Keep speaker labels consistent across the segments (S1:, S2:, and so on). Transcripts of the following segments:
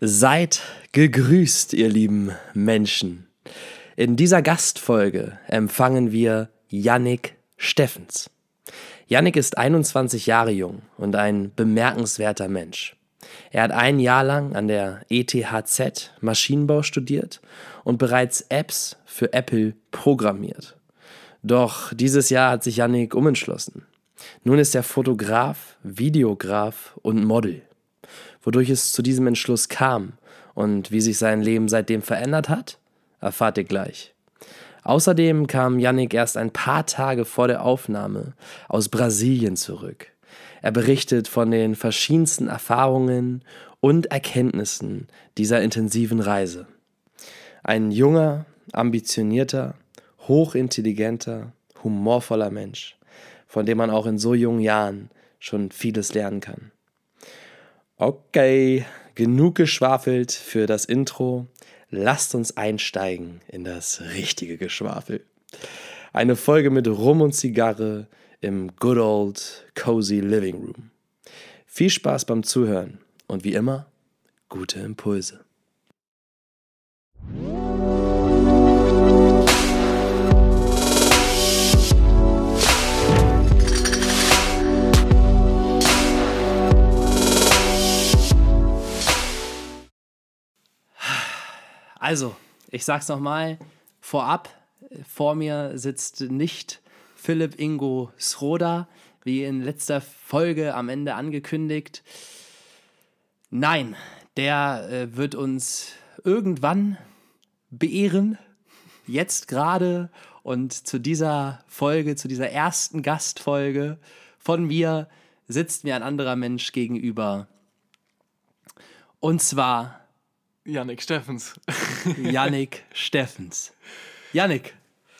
S1: Seid gegrüßt, ihr lieben Menschen. In dieser Gastfolge empfangen wir Yannick Steffens. Yannick ist 21 Jahre jung und ein bemerkenswerter Mensch. Er hat ein Jahr lang an der ETHZ Maschinenbau studiert und bereits Apps für Apple programmiert. Doch dieses Jahr hat sich Yannick umentschlossen. Nun ist er Fotograf, Videograf und Model. Wodurch es zu diesem Entschluss kam und wie sich sein Leben seitdem verändert hat, erfahrt ihr gleich. Außerdem kam Yannick erst ein paar Tage vor der Aufnahme aus Brasilien zurück. Er berichtet von den verschiedensten Erfahrungen und Erkenntnissen dieser intensiven Reise. Ein junger, ambitionierter, hochintelligenter, humorvoller Mensch, von dem man auch in so jungen Jahren schon vieles lernen kann. Okay, genug geschwafelt für das Intro. Lasst uns einsteigen in das richtige Geschwafel. Eine Folge mit Rum und Zigarre im good old cozy living room. Viel Spaß beim Zuhören und wie immer, gute Impulse. Also, ich sag's nochmal, vorab, vor mir sitzt nicht Philipp Ingo Sroda, wie in letzter Folge am Ende angekündigt. Nein, der äh, wird uns irgendwann beehren, jetzt gerade und zu dieser Folge, zu dieser ersten Gastfolge von mir sitzt mir ein anderer Mensch gegenüber. Und zwar
S2: Yannick Steffens.
S1: Yannick Steffens. Yannick,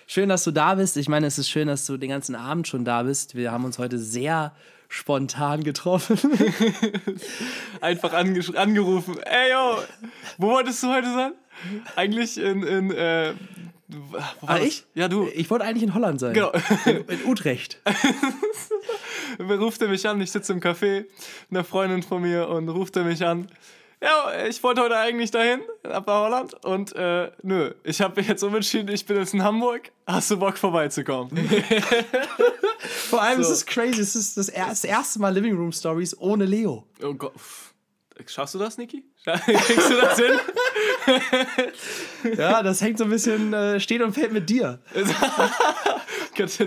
S1: schön, dass du da bist. Ich meine, es ist schön, dass du den ganzen Abend schon da bist. Wir haben uns heute sehr spontan getroffen.
S2: Einfach ange angerufen. Ey, yo, wo wolltest du heute sein? Eigentlich in, in äh,
S1: ah, ich? Ja, du. Ich wollte eigentlich in Holland sein. Genau. In, in Utrecht.
S2: ruft er mich an, ich sitze im Café mit einer Freundin von mir und ruft er mich an ja, ich wollte heute eigentlich dahin, ab nach Holland. Und äh, nö, ich habe mich jetzt umentschieden, ich bin jetzt in Hamburg. Hast du Bock vorbeizukommen?
S1: Vor allem so. ist es crazy, es ist das, das erste Mal Living Room Stories ohne Leo.
S2: Oh Gott. Schaffst du das, Niki? Kriegst du das hin?
S1: ja, das hängt so ein bisschen, äh, steht und fällt mit dir.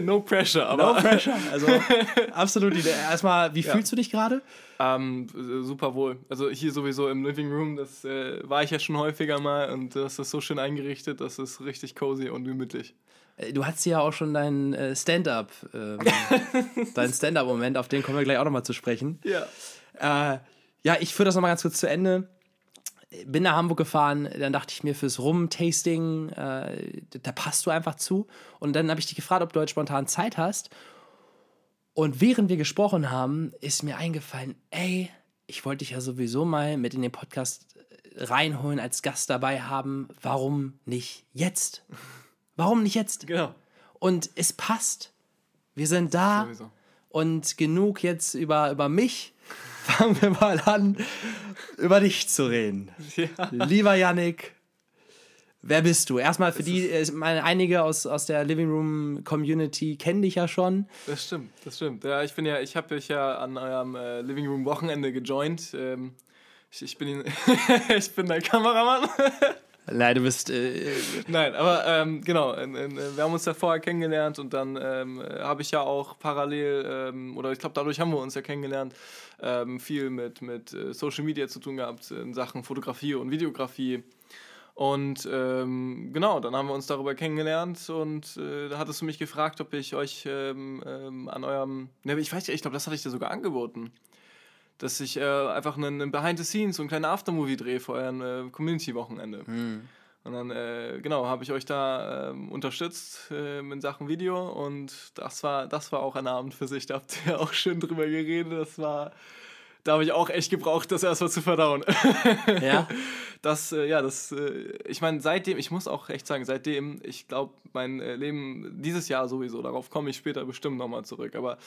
S2: No pressure, aber.
S1: No pressure. Also absolut. Erstmal, wie ja. fühlst du dich gerade?
S2: Ähm, super wohl. Also hier sowieso im Living Room, das äh, war ich ja schon häufiger mal und das ist so schön eingerichtet, das ist richtig cozy und gemütlich.
S1: Äh, du hattest ja auch schon deinen äh, Stand-up, ähm, deinen Stand-up-Moment, auf den kommen wir gleich auch nochmal zu sprechen. Ja. Äh, ja, ich führe das nochmal ganz kurz zu Ende. Bin nach Hamburg gefahren, dann dachte ich mir fürs Rum-Tasting, äh, da passt du einfach zu. Und dann habe ich dich gefragt, ob du heute spontan Zeit hast. Und während wir gesprochen haben, ist mir eingefallen, ey, ich wollte dich ja sowieso mal mit in den Podcast äh, reinholen, als Gast dabei haben. Warum nicht jetzt? Warum nicht jetzt?
S2: Genau.
S1: Und es passt. Wir sind da. Sowieso. Und genug jetzt über, über mich. Fangen wir mal an, über dich zu reden. Ja. Lieber Yannick, Wer bist du? Erstmal für die, äh, meine, einige aus, aus der Living Room Community kennen dich ja schon.
S2: Das stimmt, das stimmt. Ja, ich bin ja, ich habe euch ja an eurem äh, Living Room Wochenende gejoint. Ähm, ich, ich, bin, ich bin der Kameramann.
S1: Nein, du bist. Äh,
S2: Nein, aber ähm, genau, äh, wir haben uns ja vorher kennengelernt und dann ähm, habe ich ja auch parallel, ähm, oder ich glaube, dadurch haben wir uns ja kennengelernt, ähm, viel mit, mit äh, Social Media zu tun gehabt in Sachen Fotografie und Videografie. Und ähm, genau, dann haben wir uns darüber kennengelernt und äh, da hattest du mich gefragt, ob ich euch ähm, ähm, an eurem, ne, ich weiß nicht, ich glaube, das hatte ich dir sogar angeboten, dass ich äh, einfach einen, Behind the Scenes, so einen kleinen Aftermovie drehe für euren äh, Community-Wochenende. Hm. Und dann, äh, genau, habe ich euch da ähm, unterstützt äh, in Sachen Video und das war, das war auch ein Abend für sich, da habt ihr auch schön drüber geredet, das war da habe ich auch echt gebraucht, das erstmal zu verdauen.
S1: Ja.
S2: das, äh, ja, das, äh, ich meine, seitdem, ich muss auch echt sagen, seitdem, ich glaube, mein äh, Leben dieses Jahr sowieso, darauf komme ich später bestimmt nochmal zurück, aber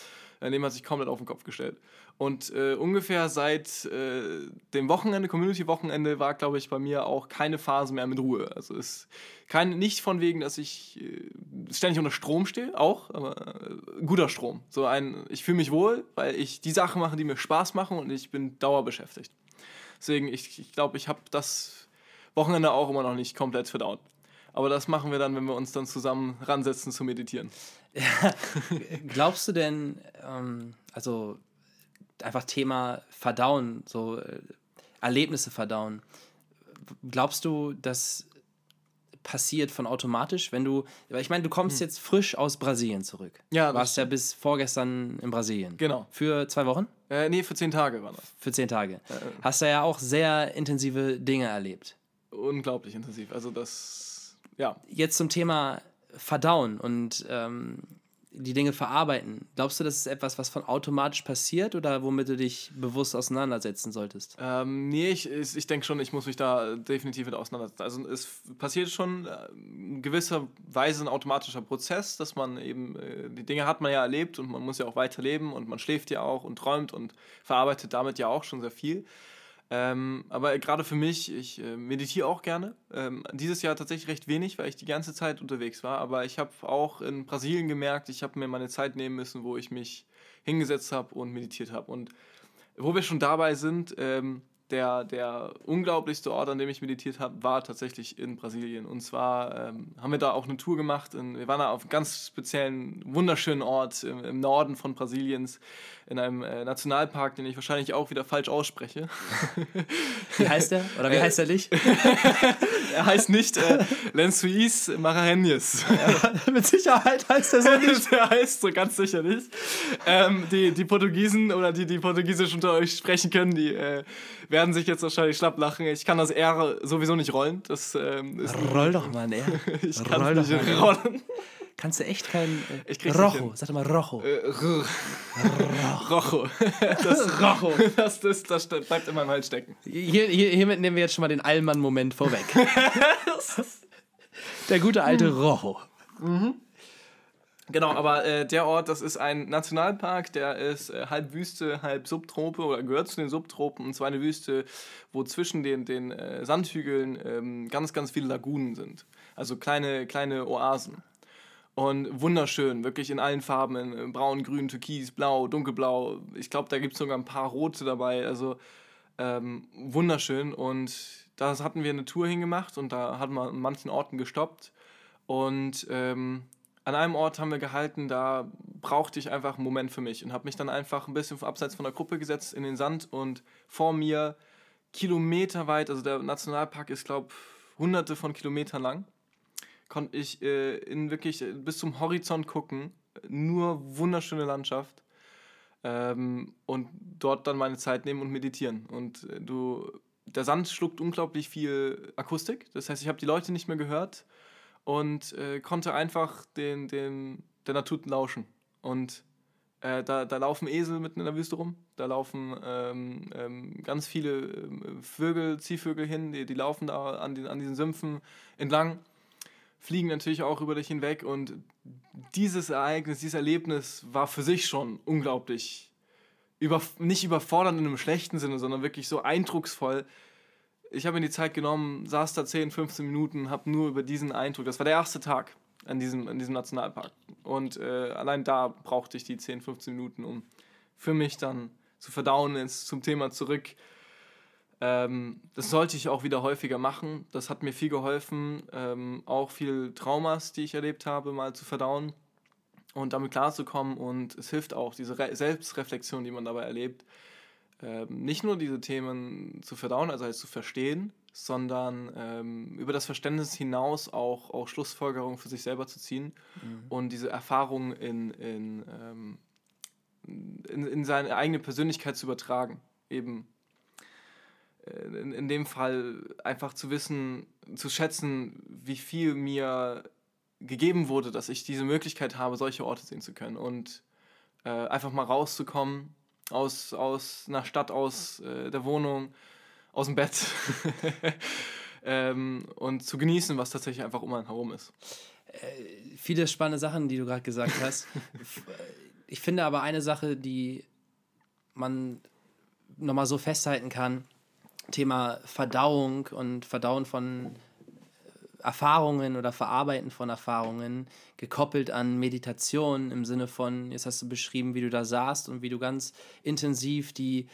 S2: mein Leben hat sich komplett auf den Kopf gestellt. Und äh, ungefähr seit äh, dem Wochenende, Community-Wochenende, war, glaube ich, bei mir auch keine Phase mehr mit Ruhe. Also es kein, nicht von wegen, dass ich äh, ständig unter Strom stehe, auch, aber guter Strom. So ein, ich fühle mich wohl, weil ich die Sachen mache, die mir Spaß machen und ich bin dauerbeschäftigt. Deswegen, ich, ich glaube, ich habe das Wochenende auch immer noch nicht komplett verdaut. Aber das machen wir dann, wenn wir uns dann zusammen ransetzen zu meditieren.
S1: Glaubst du denn, ähm, also einfach Thema Verdauen, so äh, Erlebnisse verdauen, glaubst du, das passiert von automatisch, wenn du, ich meine, du kommst hm. jetzt frisch aus Brasilien zurück. Ja. Du warst ja bis vorgestern in Brasilien.
S2: Genau.
S1: Für zwei Wochen?
S2: Äh, nee, für zehn Tage war das.
S1: Für zehn Tage. Äh, Hast du ja auch sehr intensive Dinge erlebt.
S2: Unglaublich intensiv. Also das, ja.
S1: Jetzt zum Thema Verdauen und ähm, die Dinge verarbeiten. Glaubst du, das ist etwas, was von automatisch passiert oder womit du dich bewusst auseinandersetzen solltest?
S2: Ähm, nee, ich, ich denke schon, ich muss mich da definitiv mit auseinandersetzen. Also es passiert schon äh, in gewisser Weise ein automatischer Prozess, dass man eben, äh, die Dinge hat man ja erlebt und man muss ja auch weiterleben und man schläft ja auch und träumt und verarbeitet damit ja auch schon sehr viel. Ähm, aber gerade für mich, ich äh, meditiere auch gerne. Ähm, dieses Jahr tatsächlich recht wenig, weil ich die ganze Zeit unterwegs war. Aber ich habe auch in Brasilien gemerkt, ich habe mir meine Zeit nehmen müssen, wo ich mich hingesetzt habe und meditiert habe. Und wo wir schon dabei sind, ähm, der, der unglaublichste Ort, an dem ich meditiert habe, war tatsächlich in Brasilien. Und zwar ähm, haben wir da auch eine Tour gemacht. In, wir waren da auf einem ganz speziellen, wunderschönen Ort im, im Norden von Brasiliens, in einem äh, Nationalpark, den ich wahrscheinlich auch wieder falsch ausspreche.
S1: Wie heißt der? Oder wie heißt er nicht?
S2: er heißt nicht äh, Lensuis Maranhães.
S1: Ja, mit Sicherheit heißt er so nicht.
S2: der heißt so ganz sicher nicht. Ähm, die, die Portugiesen oder die, die Portugiesisch unter euch sprechen können, die äh, werden sich jetzt wahrscheinlich schlapp lachen. Ich kann das R sowieso nicht rollen. Das, ähm,
S1: Roll doch mal ein R.
S2: ich kann Roll nicht rollen.
S1: Kannst du echt kein. Äh, ich Rojo, sag doch mal Rojo. Äh,
S2: Rojo. Das, Rojo. Das, das, das, bleibt in meinem Hals stecken.
S1: Hier, hier, hiermit nehmen wir jetzt schon mal den Allmann-Moment vorweg. Der gute alte hm. Rojo.
S2: Mhm. Genau, aber äh, der Ort, das ist ein Nationalpark, der ist äh, halb Wüste, halb Subtrope oder gehört zu den Subtropen. Und zwar eine Wüste, wo zwischen den, den äh, Sandhügeln ähm, ganz, ganz viele Lagunen sind. Also kleine, kleine Oasen. Und wunderschön, wirklich in allen Farben, in braun, grün, türkis, blau, dunkelblau. Ich glaube, da gibt es sogar ein paar rote dabei. Also ähm, wunderschön. Und da hatten wir eine Tour hingemacht und da hatten wir an manchen Orten gestoppt. Und ähm, an einem Ort haben wir gehalten, da brauchte ich einfach einen Moment für mich und habe mich dann einfach ein bisschen abseits von der Gruppe gesetzt in den Sand und vor mir kilometerweit, also der Nationalpark ist, glaube hunderte von Kilometern lang, konnte ich äh, in wirklich äh, bis zum Horizont gucken, nur wunderschöne Landschaft. Ähm, und dort dann meine Zeit nehmen und meditieren. Und äh, du, der Sand schluckt unglaublich viel Akustik, das heißt, ich habe die Leute nicht mehr gehört und äh, konnte einfach den, den, der Natur lauschen. Und äh, da, da laufen Esel mitten in der Wüste rum, da laufen ähm, ähm, ganz viele ähm, Vögel, Ziehvögel hin, die, die laufen da an, den, an diesen Sümpfen entlang, fliegen natürlich auch über dich hinweg und dieses Ereignis, dieses Erlebnis war für sich schon unglaublich, über, nicht überfordernd in einem schlechten Sinne, sondern wirklich so eindrucksvoll, ich habe mir die Zeit genommen, saß da 10, 15 Minuten, habe nur über diesen Eindruck, das war der erste Tag an diesem, an diesem Nationalpark. Und äh, allein da brauchte ich die 10, 15 Minuten, um für mich dann zu verdauen, ins, zum Thema zurück. Ähm, das sollte ich auch wieder häufiger machen. Das hat mir viel geholfen, ähm, auch viel Traumas, die ich erlebt habe, mal zu verdauen und damit klarzukommen. Und es hilft auch, diese Re Selbstreflexion, die man dabei erlebt, ähm, nicht nur diese Themen zu verdauen, also heißt zu verstehen, sondern ähm, über das Verständnis hinaus auch, auch Schlussfolgerungen für sich selber zu ziehen mhm. und diese Erfahrungen in, in, ähm, in, in, seine eigene Persönlichkeit zu übertragen. Eben in, in dem Fall einfach zu wissen, zu schätzen, wie viel mir gegeben wurde, dass ich diese Möglichkeit habe, solche Orte sehen zu können und äh, einfach mal rauszukommen aus, aus einer Stadt, aus äh, der Wohnung, aus dem Bett ähm, und zu genießen, was tatsächlich einfach um einen herum ist.
S1: Äh, viele spannende Sachen, die du gerade gesagt hast. ich finde aber eine Sache, die man nochmal so festhalten kann, Thema Verdauung und Verdauen von äh, Erfahrungen oder Verarbeiten von Erfahrungen, gekoppelt an Meditation im Sinne von, jetzt hast du beschrieben, wie du da saßt und wie du ganz intensiv die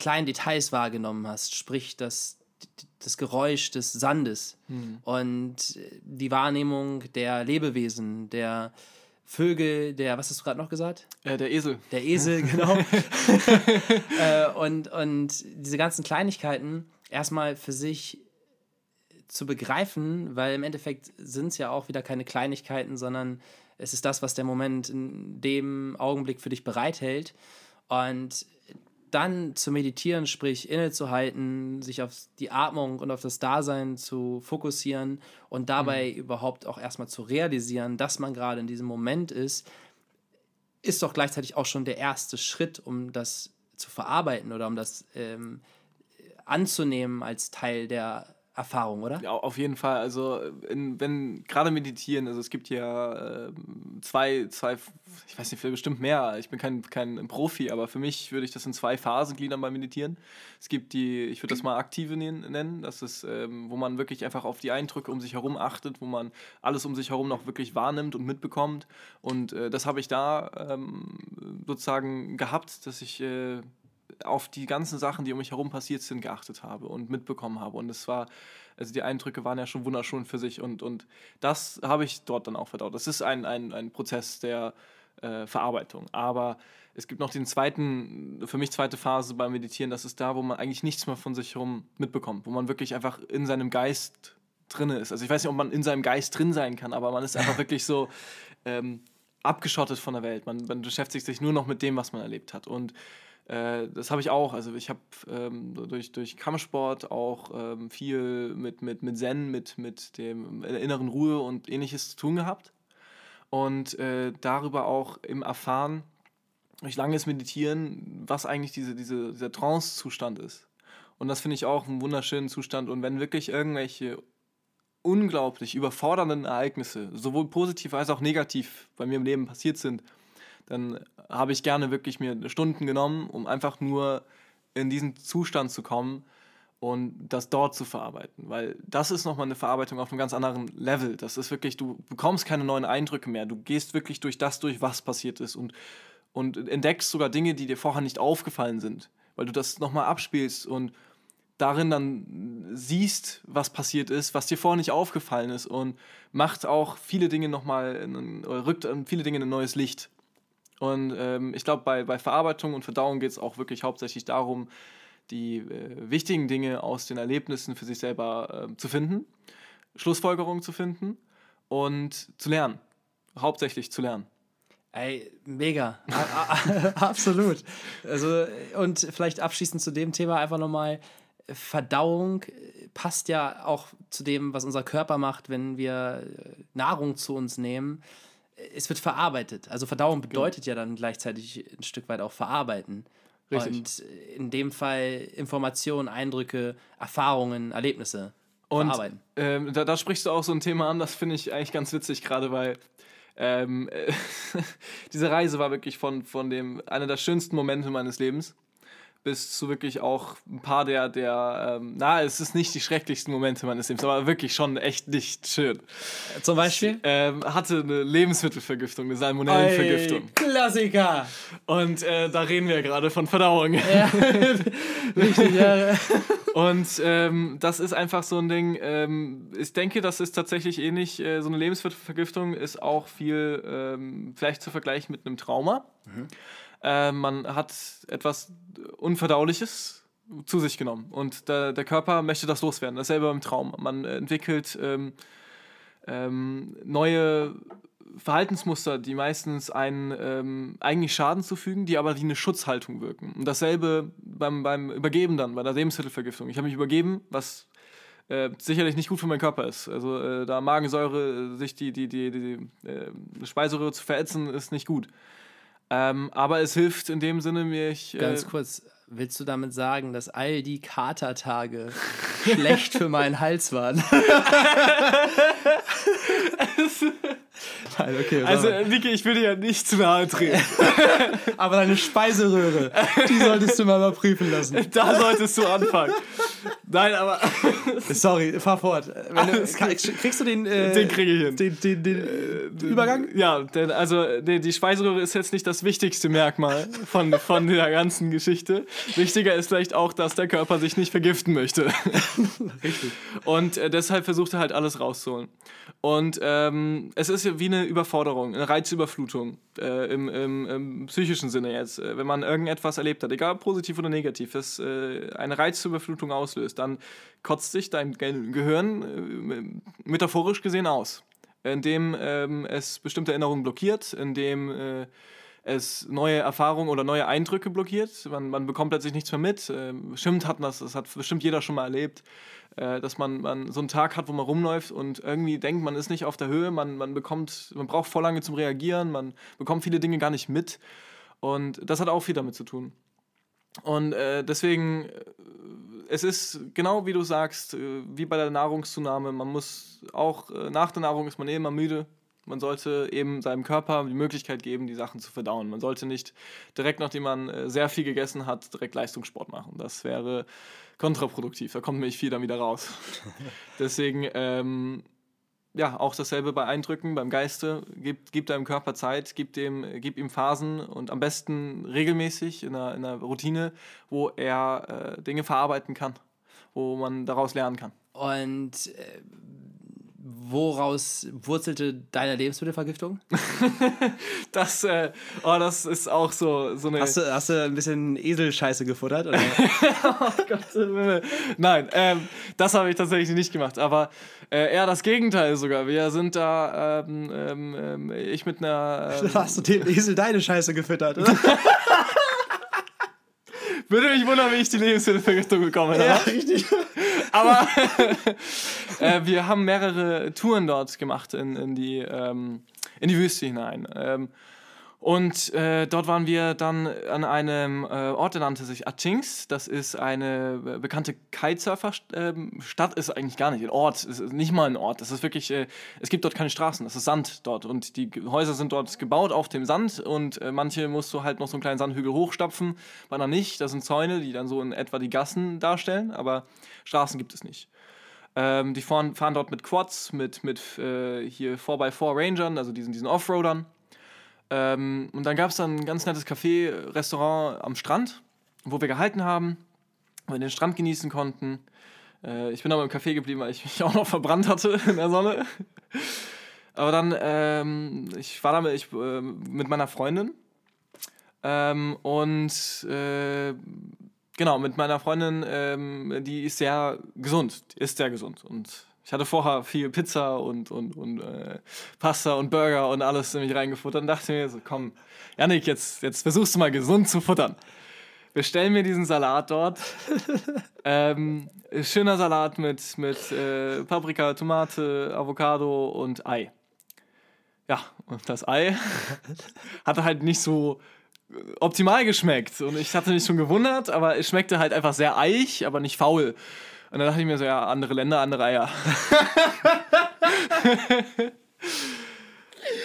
S1: kleinen Details wahrgenommen hast, sprich das, das Geräusch des Sandes mhm. und die Wahrnehmung der Lebewesen, der Vögel, der, was hast du gerade noch gesagt?
S2: Äh, der Esel.
S1: Der Esel, genau. äh, und, und diese ganzen Kleinigkeiten erstmal für sich zu begreifen, weil im Endeffekt sind es ja auch wieder keine Kleinigkeiten, sondern es ist das, was der Moment in dem Augenblick für dich bereithält. Und dann zu meditieren, sprich innezuhalten, sich auf die Atmung und auf das Dasein zu fokussieren und dabei mhm. überhaupt auch erstmal zu realisieren, dass man gerade in diesem Moment ist, ist doch gleichzeitig auch schon der erste Schritt, um das zu verarbeiten oder um das ähm, anzunehmen als Teil der Erfahrung, oder?
S2: Ja, auf jeden Fall. Also, in, wenn gerade meditieren, also es gibt ja äh, zwei, zwei, ich weiß nicht, bestimmt mehr. Ich bin kein, kein Profi, aber für mich würde ich das in zwei Phasen gliedern beim Meditieren. Es gibt die, ich würde das mal aktive nennen, das ist, ähm, wo man wirklich einfach auf die Eindrücke um sich herum achtet, wo man alles um sich herum noch wirklich wahrnimmt und mitbekommt. Und äh, das habe ich da ähm, sozusagen gehabt, dass ich. Äh, auf die ganzen Sachen, die um mich herum passiert sind, geachtet habe und mitbekommen habe. Und es war, also die Eindrücke waren ja schon wunderschön für sich und, und das habe ich dort dann auch verdaut. Das ist ein, ein, ein Prozess der äh, Verarbeitung. Aber es gibt noch den zweiten, für mich zweite Phase beim Meditieren, das ist da, wo man eigentlich nichts mehr von sich herum mitbekommt, wo man wirklich einfach in seinem Geist drin ist. Also ich weiß nicht, ob man in seinem Geist drin sein kann, aber man ist einfach wirklich so ähm, abgeschottet von der Welt. Man, man beschäftigt sich nur noch mit dem, was man erlebt hat. Und äh, das habe ich auch. Also ich habe ähm, durch, durch Kampfsport auch ähm, viel mit, mit, mit Zen, mit, mit dem inneren Ruhe und ähnliches zu tun gehabt. Und äh, darüber auch im Erfahren, durch langes Meditieren, was eigentlich diese, diese, dieser Trance-Zustand ist. Und das finde ich auch einen wunderschönen Zustand. Und wenn wirklich irgendwelche unglaublich überfordernden Ereignisse, sowohl positiv als auch negativ bei mir im Leben passiert sind, dann habe ich gerne wirklich mir Stunden genommen, um einfach nur in diesen Zustand zu kommen und das dort zu verarbeiten. Weil das ist nochmal eine Verarbeitung auf einem ganz anderen Level. Das ist wirklich, du bekommst keine neuen Eindrücke mehr. Du gehst wirklich durch das durch, was passiert ist und, und entdeckst sogar Dinge, die dir vorher nicht aufgefallen sind. Weil du das nochmal abspielst und darin dann siehst, was passiert ist, was dir vorher nicht aufgefallen ist und macht auch viele Dinge nochmal, rückt viele Dinge in ein neues Licht. Und ähm, ich glaube, bei, bei Verarbeitung und Verdauung geht es auch wirklich hauptsächlich darum, die äh, wichtigen Dinge aus den Erlebnissen für sich selber äh, zu finden, Schlussfolgerungen zu finden und zu lernen. Hauptsächlich zu lernen.
S1: Ey, mega. Absolut. Also, und vielleicht abschließend zu dem Thema einfach nochmal: Verdauung passt ja auch zu dem, was unser Körper macht, wenn wir äh, Nahrung zu uns nehmen es wird verarbeitet. Also Verdauung genau. bedeutet genau. ja dann gleichzeitig ein Stück weit auch verarbeiten. Richtig. Und in dem Fall Informationen, Eindrücke, Erfahrungen, Erlebnisse
S2: und, verarbeiten. Ähm, da, da, sprichst du auch so ein Thema an, das finde ich eigentlich ganz witzig, gerade weil ähm, diese Reise war wirklich von, von dem, einer der schönsten Momente meines Lebens bis zu wirklich auch ein paar der, der ähm, na, es ist nicht die schrecklichsten Momente meines Lebens, aber wirklich schon echt nicht schön.
S1: Zum Beispiel?
S2: Ich, ähm, hatte eine Lebensmittelvergiftung, eine Salmonellenvergiftung.
S1: Klassiker!
S2: Und äh, da reden wir gerade von Verdauung. Ja, richtig, ja. Und ähm, das ist einfach so ein Ding, ähm, ich denke, das ist tatsächlich ähnlich, äh, so eine Lebensmittelvergiftung ist auch viel ähm, vielleicht zu vergleichen mit einem Trauma. Mhm. Äh, man hat etwas Unverdauliches zu sich genommen und der, der Körper möchte das loswerden. Dasselbe im Traum. Man entwickelt ähm, ähm, neue Verhaltensmuster, die meistens einen ähm, eigentlich Schaden zufügen, die aber wie eine Schutzhaltung wirken. Und dasselbe beim, beim Übergeben dann, bei der Lebensmittelvergiftung. Ich habe mich übergeben, was äh, sicherlich nicht gut für meinen Körper ist. Also äh, da Magensäure, sich die, die, die, die, die äh, Speiseröhre zu verätzen, ist nicht gut. Ähm, aber es hilft in dem Sinne, mich.
S1: Äh, Ganz kurz, Willst du damit sagen, dass all die Katertage schlecht für meinen Hals waren?
S2: Nein, okay. Also, Niki, ich will dir ja nicht zu nahe treten.
S1: Aber deine Speiseröhre, die solltest du mal überprüfen lassen.
S2: Da solltest du anfangen. Nein, aber.
S1: Sorry, fahr fort. Du, kriegst du den.
S2: Äh, den kriege ich hin.
S1: Den, den, den, den, Übergang?
S2: Ja, denn also die, die Speiseröhre ist jetzt nicht das wichtigste Merkmal von, von der ganzen Geschichte. Wichtiger ist vielleicht auch, dass der Körper sich nicht vergiften möchte. Richtig. Und äh, deshalb versucht er halt alles rauszuholen. Und ähm, es ist wie eine Überforderung, eine Reizüberflutung äh, im, im, im, psychischen Sinne jetzt. Äh, wenn man irgendetwas erlebt hat, egal positiv oder negativ, das äh, eine Reizüberflutung auslöst, dann kotzt sich dein Gehirn äh, metaphorisch gesehen aus, indem ähm, es bestimmte Erinnerungen blockiert, indem äh, es neue Erfahrungen oder neue Eindrücke blockiert. Man, man bekommt plötzlich nichts mehr mit. Ähm, bestimmt hat das, das hat bestimmt jeder schon mal erlebt äh, dass man, man so einen Tag hat, wo man rumläuft und irgendwie denkt, man ist nicht auf der Höhe, man, man bekommt, man braucht voll lange zum Reagieren, man bekommt viele Dinge gar nicht mit. Und das hat auch viel damit zu tun. Und äh, deswegen, äh, es ist genau wie du sagst, äh, wie bei der Nahrungszunahme, man muss auch äh, nach der Nahrung ist man eh immer müde. Man sollte eben seinem Körper die Möglichkeit geben, die Sachen zu verdauen. Man sollte nicht direkt, nachdem man sehr viel gegessen hat, direkt Leistungssport machen. Das wäre kontraproduktiv. Da kommt nämlich viel dann wieder raus. Deswegen, ähm, ja, auch dasselbe bei Eindrücken, beim Geiste. Gib, gib deinem Körper Zeit, gib, dem, gib ihm Phasen und am besten regelmäßig in einer, in einer Routine, wo er äh, Dinge verarbeiten kann, wo man daraus lernen kann.
S1: Und äh, woraus wurzelte deine Lebensmittelvergiftung?
S2: das, äh, oh, das ist auch so, so eine.
S1: Hast du, hast du ein bisschen Eselscheiße gefuttert? Oder?
S2: oh Gott, nein, ähm, das habe ich tatsächlich nicht gemacht. Aber äh, eher das Gegenteil sogar. Wir sind da, ähm, ähm, ähm ich mit einer.
S1: Ähm, hast du dem Esel deine Scheiße gefüttert, oder?
S2: Würde mich wundern, wie ich die Lebensmittelvergiftung bekomme.
S1: Ja, richtig.
S2: Aber äh, wir haben mehrere Touren dort gemacht in, in, die, ähm, in die Wüste hinein. Ähm, und äh, dort waren wir dann an einem äh, Ort, der nannte sich Atchings. Das ist eine äh, bekannte Kitesurfer-Stadt. Ähm, ist eigentlich gar nicht ein Ort. Ist nicht mal ein Ort. Das ist wirklich, äh, es gibt dort keine Straßen. Es ist Sand dort. Und die Häuser sind dort gebaut auf dem Sand. Und äh, manche musst du halt noch so einen kleinen Sandhügel hochstapfen, bei einer nicht. Das sind Zäune, die dann so in etwa die Gassen darstellen. Aber Straßen gibt es nicht. Ähm, die fahren, fahren dort mit Quads, mit, mit äh, hier 4x4 Rangern, also diesen, diesen Offroadern. Ähm, und dann gab es dann ein ganz nettes Café, Restaurant am Strand, wo wir gehalten haben, wo wir den Strand genießen konnten. Äh, ich bin aber im Café geblieben, weil ich mich auch noch verbrannt hatte in der Sonne. aber dann, ähm, ich war da mit, ich, äh, mit meiner Freundin ähm, und äh, genau, mit meiner Freundin, ähm, die ist sehr gesund, ist sehr gesund und ich hatte vorher viel Pizza und, und, und äh, Pasta und Burger und alles in mich reingefuttert und dachte mir so, komm, Janik, jetzt, jetzt versuchst du mal gesund zu futtern. Wir stellen mir diesen Salat dort. ähm, schöner Salat mit, mit äh, Paprika, Tomate, Avocado und Ei. Ja, und das Ei hatte halt nicht so optimal geschmeckt. Und ich hatte mich schon gewundert, aber es schmeckte halt einfach sehr eich, aber nicht faul. Und dann dachte ich mir so, ja, andere Länder, andere Eier.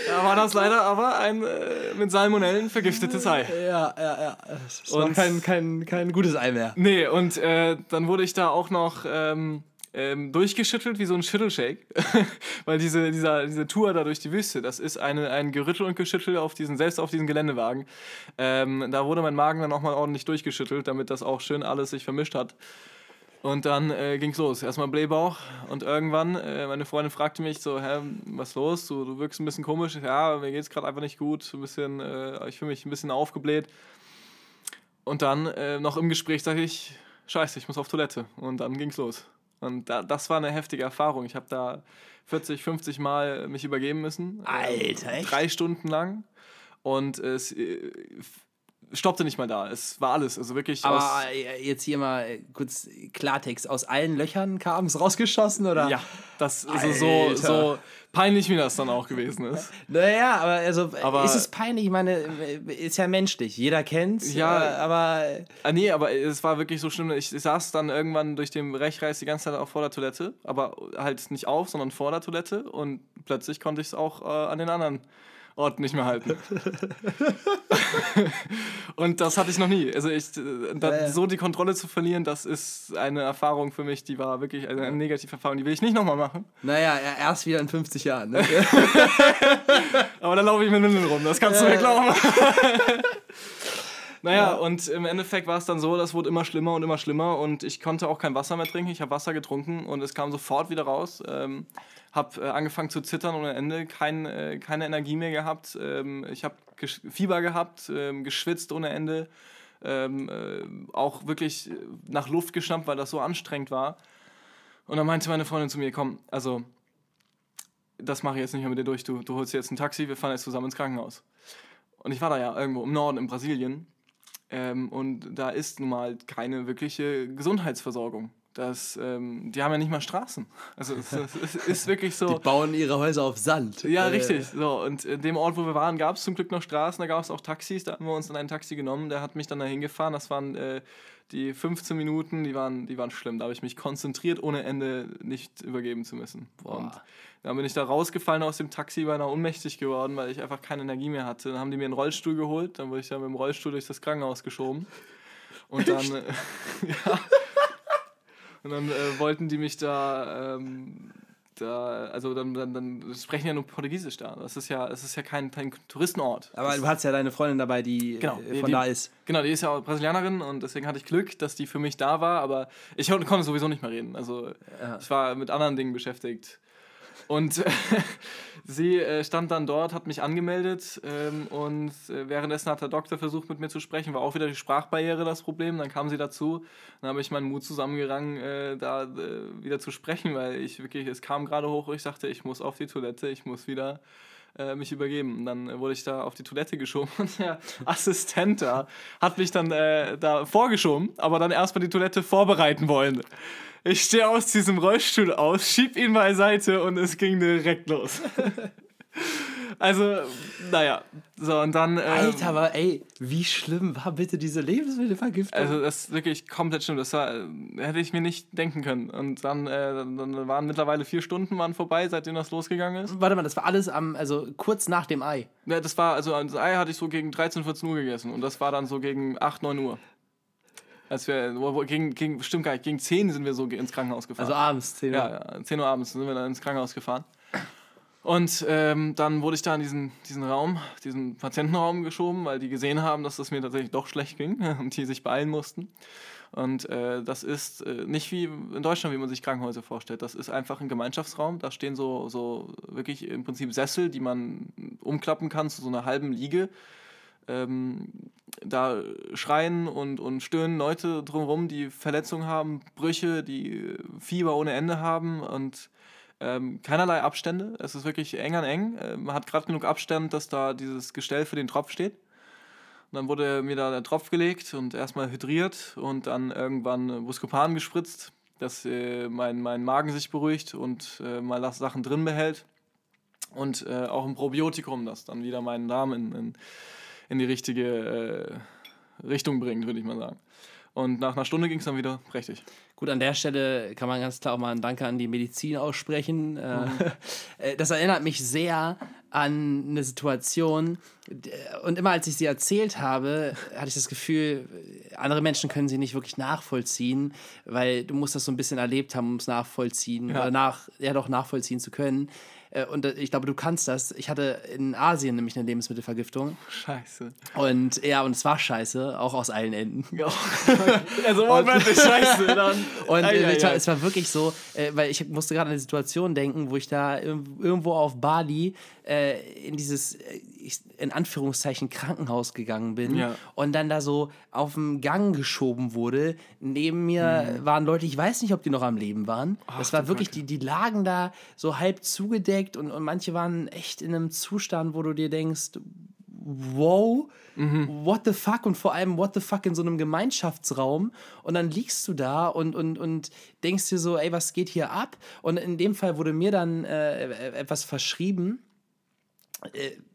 S2: Da war das leider aber ein äh, mit Salmonellen vergiftetes Ei.
S1: Ja, ja, ja. Das und kein, kein, kein gutes Ei mehr.
S2: Nee, und äh, dann wurde ich da auch noch ähm, ähm, durchgeschüttelt wie so ein Schüttelshake. Weil diese, dieser, diese Tour da durch die Wüste, das ist eine, ein Gerüttel und Geschüttel auf diesen, selbst auf diesen Geländewagen. Ähm, da wurde mein Magen dann auch mal ordentlich durchgeschüttelt, damit das auch schön alles sich vermischt hat. Und dann äh, ging's los. Erstmal Blähbauch und irgendwann, äh, meine Freundin fragte mich so, hä, was ist los? Du, du wirkst ein bisschen komisch. Ja, mir geht's gerade einfach nicht gut. Ein bisschen, äh, ich fühle mich ein bisschen aufgebläht. Und dann äh, noch im Gespräch sage ich, scheiße, ich muss auf Toilette. Und dann ging's los. Und da, das war eine heftige Erfahrung. Ich habe da 40, 50 Mal mich übergeben müssen.
S1: Alter,
S2: echt? Drei Stunden lang. Und es äh, stoppte nicht mal da. Es war alles. Also wirklich.
S1: Aber äh, jetzt hier mal äh, kurz Klartext. Aus allen Löchern kam es rausgeschossen, oder?
S2: Ja, das ist also so, so peinlich, wie das dann auch gewesen ist.
S1: Naja, aber also aber ist es peinlich? Ich meine, ist ja menschlich. Jeder kennt's.
S2: Ja,
S1: äh, aber.
S2: Ah, nee, aber es war wirklich so schlimm. Ich, ich saß dann irgendwann durch den Rechreis die ganze Zeit auch vor der Toilette, aber halt nicht auf, sondern vor der Toilette und plötzlich konnte ich es auch äh, an den anderen Ort nicht mehr halten. und das hatte ich noch nie. Also ich, äh, da, so die Kontrolle zu verlieren, das ist eine Erfahrung für mich, die war wirklich eine, eine negative Erfahrung, die will ich nicht nochmal machen.
S1: Naja, erst wieder in 50 Jahren. Ne?
S2: Aber dann laufe ich mit Nudeln rum, das kannst du mir glauben. Naja, ja. und im Endeffekt war es dann so, das wurde immer schlimmer und immer schlimmer und ich konnte auch kein Wasser mehr trinken. Ich habe Wasser getrunken und es kam sofort wieder raus. Ähm, habe äh, angefangen zu zittern ohne Ende, kein, äh, keine Energie mehr gehabt. Ähm, ich habe Fieber gehabt, ähm, geschwitzt ohne Ende. Ähm, äh, auch wirklich nach Luft geschnappt, weil das so anstrengend war. Und dann meinte meine Freundin zu mir, komm, also das mache ich jetzt nicht mehr mit dir durch, du, du holst jetzt ein Taxi, wir fahren jetzt zusammen ins Krankenhaus. Und ich war da ja irgendwo im Norden in Brasilien ähm, und da ist nun mal keine wirkliche Gesundheitsversorgung. Das, ähm, die haben ja nicht mal Straßen. Also es, es, ist wirklich so.
S1: Die bauen ihre Häuser auf Sand.
S2: Ja, äh. richtig. So, und in dem Ort, wo wir waren, gab es zum Glück noch Straßen, da gab es auch Taxis. Da haben wir uns in ein Taxi genommen, der hat mich dann dahin gefahren. Das waren äh, die 15 Minuten, die waren, die waren schlimm. Da habe ich mich konzentriert, ohne Ende nicht übergeben zu müssen. Boah. Und dann bin ich da rausgefallen aus dem Taxi, beinahe ohnmächtig geworden, weil ich einfach keine Energie mehr hatte. Dann haben die mir einen Rollstuhl geholt, dann wurde ich dann mit dem Rollstuhl durch das Krankenhaus geschoben. Und dann, ja. Und dann äh, wollten die mich da, ähm, da also dann, dann, dann sprechen ja nur Portugiesisch da. Das ist ja, das ist ja kein, kein Touristenort.
S1: Aber das du hast ja deine Freundin dabei, die
S2: genau,
S1: äh, von
S2: die,
S1: da ist.
S2: Genau, die ist ja auch Brasilianerin und deswegen hatte ich Glück, dass die für mich da war, aber ich konnte sowieso nicht mehr reden. Also ja. ich war mit anderen Dingen beschäftigt. Und sie äh, stand dann dort, hat mich angemeldet ähm, und äh, währenddessen hat der Doktor versucht, mit mir zu sprechen. War auch wieder die Sprachbarriere das Problem. Dann kam sie dazu. Dann habe ich meinen Mut zusammengerangen, äh, da äh, wieder zu sprechen, weil ich wirklich, es kam gerade hoch, ich sagte, ich muss auf die Toilette, ich muss wieder äh, mich übergeben. Und dann wurde ich da auf die Toilette geschoben und der Assistent da hat mich dann äh, da vorgeschoben, aber dann erstmal die Toilette vorbereiten wollen. Ich stehe aus diesem Rollstuhl aus, schieb ihn beiseite und es ging direkt los. also, naja. So, und dann. Ähm,
S1: Alter, aber ey, wie schlimm war bitte diese Lebensmittelvergiftung?
S2: Also, das ist wirklich komplett schlimm. Das war, hätte ich mir nicht denken können. Und dann, äh, dann waren mittlerweile vier Stunden waren vorbei, seitdem das losgegangen ist.
S1: Warte mal, das war alles am, also kurz nach dem Ei.
S2: Ja, das war, also das Ei hatte ich so gegen 13, 14 Uhr gegessen. Und das war dann so gegen 8, 9 Uhr. Als wir, gegen, gegen, stimmt gar nicht, gegen 10 sind wir so ins Krankenhaus gefahren.
S1: Also abends, 10
S2: Uhr? Ja, ja 10 Uhr abends sind wir dann ins Krankenhaus gefahren. Und ähm, dann wurde ich da in diesen, diesen Raum, diesen Patientenraum geschoben, weil die gesehen haben, dass es mir tatsächlich doch schlecht ging und die sich beeilen mussten. Und äh, das ist äh, nicht wie in Deutschland, wie man sich Krankenhäuser vorstellt. Das ist einfach ein Gemeinschaftsraum. Da stehen so, so wirklich im Prinzip Sessel, die man umklappen kann zu so einer halben Liege ähm, da schreien und, und stöhnen Leute drumherum, die Verletzungen haben, Brüche, die Fieber ohne Ende haben und ähm, keinerlei Abstände. Es ist wirklich eng an eng. Äh, man hat gerade genug Abstand, dass da dieses Gestell für den Tropf steht. Und dann wurde mir da der Tropf gelegt und erstmal hydriert und dann irgendwann Buscopan gespritzt, dass äh, mein, mein Magen sich beruhigt und äh, mal Sachen drin behält. Und äh, auch ein Probiotikum, das dann wieder meinen Darm in, in in die richtige äh, Richtung bringt, würde ich mal sagen. Und nach einer Stunde ging es dann wieder prächtig.
S1: Gut, an der Stelle kann man ganz klar auch mal ein Danke an die Medizin aussprechen. Mhm. Das erinnert mich sehr an eine Situation. Und immer als ich sie erzählt habe, hatte ich das Gefühl, andere Menschen können sie nicht wirklich nachvollziehen, weil du musst das so ein bisschen erlebt haben, um es nachvollziehen ja. oder nach, ja doch nachvollziehen zu können. Äh, und äh, ich glaube, du kannst das. Ich hatte in Asien nämlich eine Lebensmittelvergiftung.
S2: Scheiße.
S1: Und ja, und es war scheiße, auch aus allen Enden. Ja.
S2: also wortwörtlich scheiße. Dann.
S1: Und ei, ei, ei. es war wirklich so, äh, weil ich musste gerade an eine Situation denken, wo ich da irgendwo auf Bali äh, in dieses, äh, in Anführungszeichen, Krankenhaus gegangen bin ja. und dann da so auf dem Gang geschoben wurde. Neben mir mhm. waren Leute, ich weiß nicht, ob die noch am Leben waren. Ach, das war wirklich, die, die lagen da so halb zugedeckt und, und manche waren echt in einem Zustand, wo du dir denkst, wow, what the fuck und vor allem what the fuck in so einem Gemeinschaftsraum und dann liegst du da und, und, und denkst dir so, ey, was geht hier ab? Und in dem Fall wurde mir dann äh, etwas verschrieben,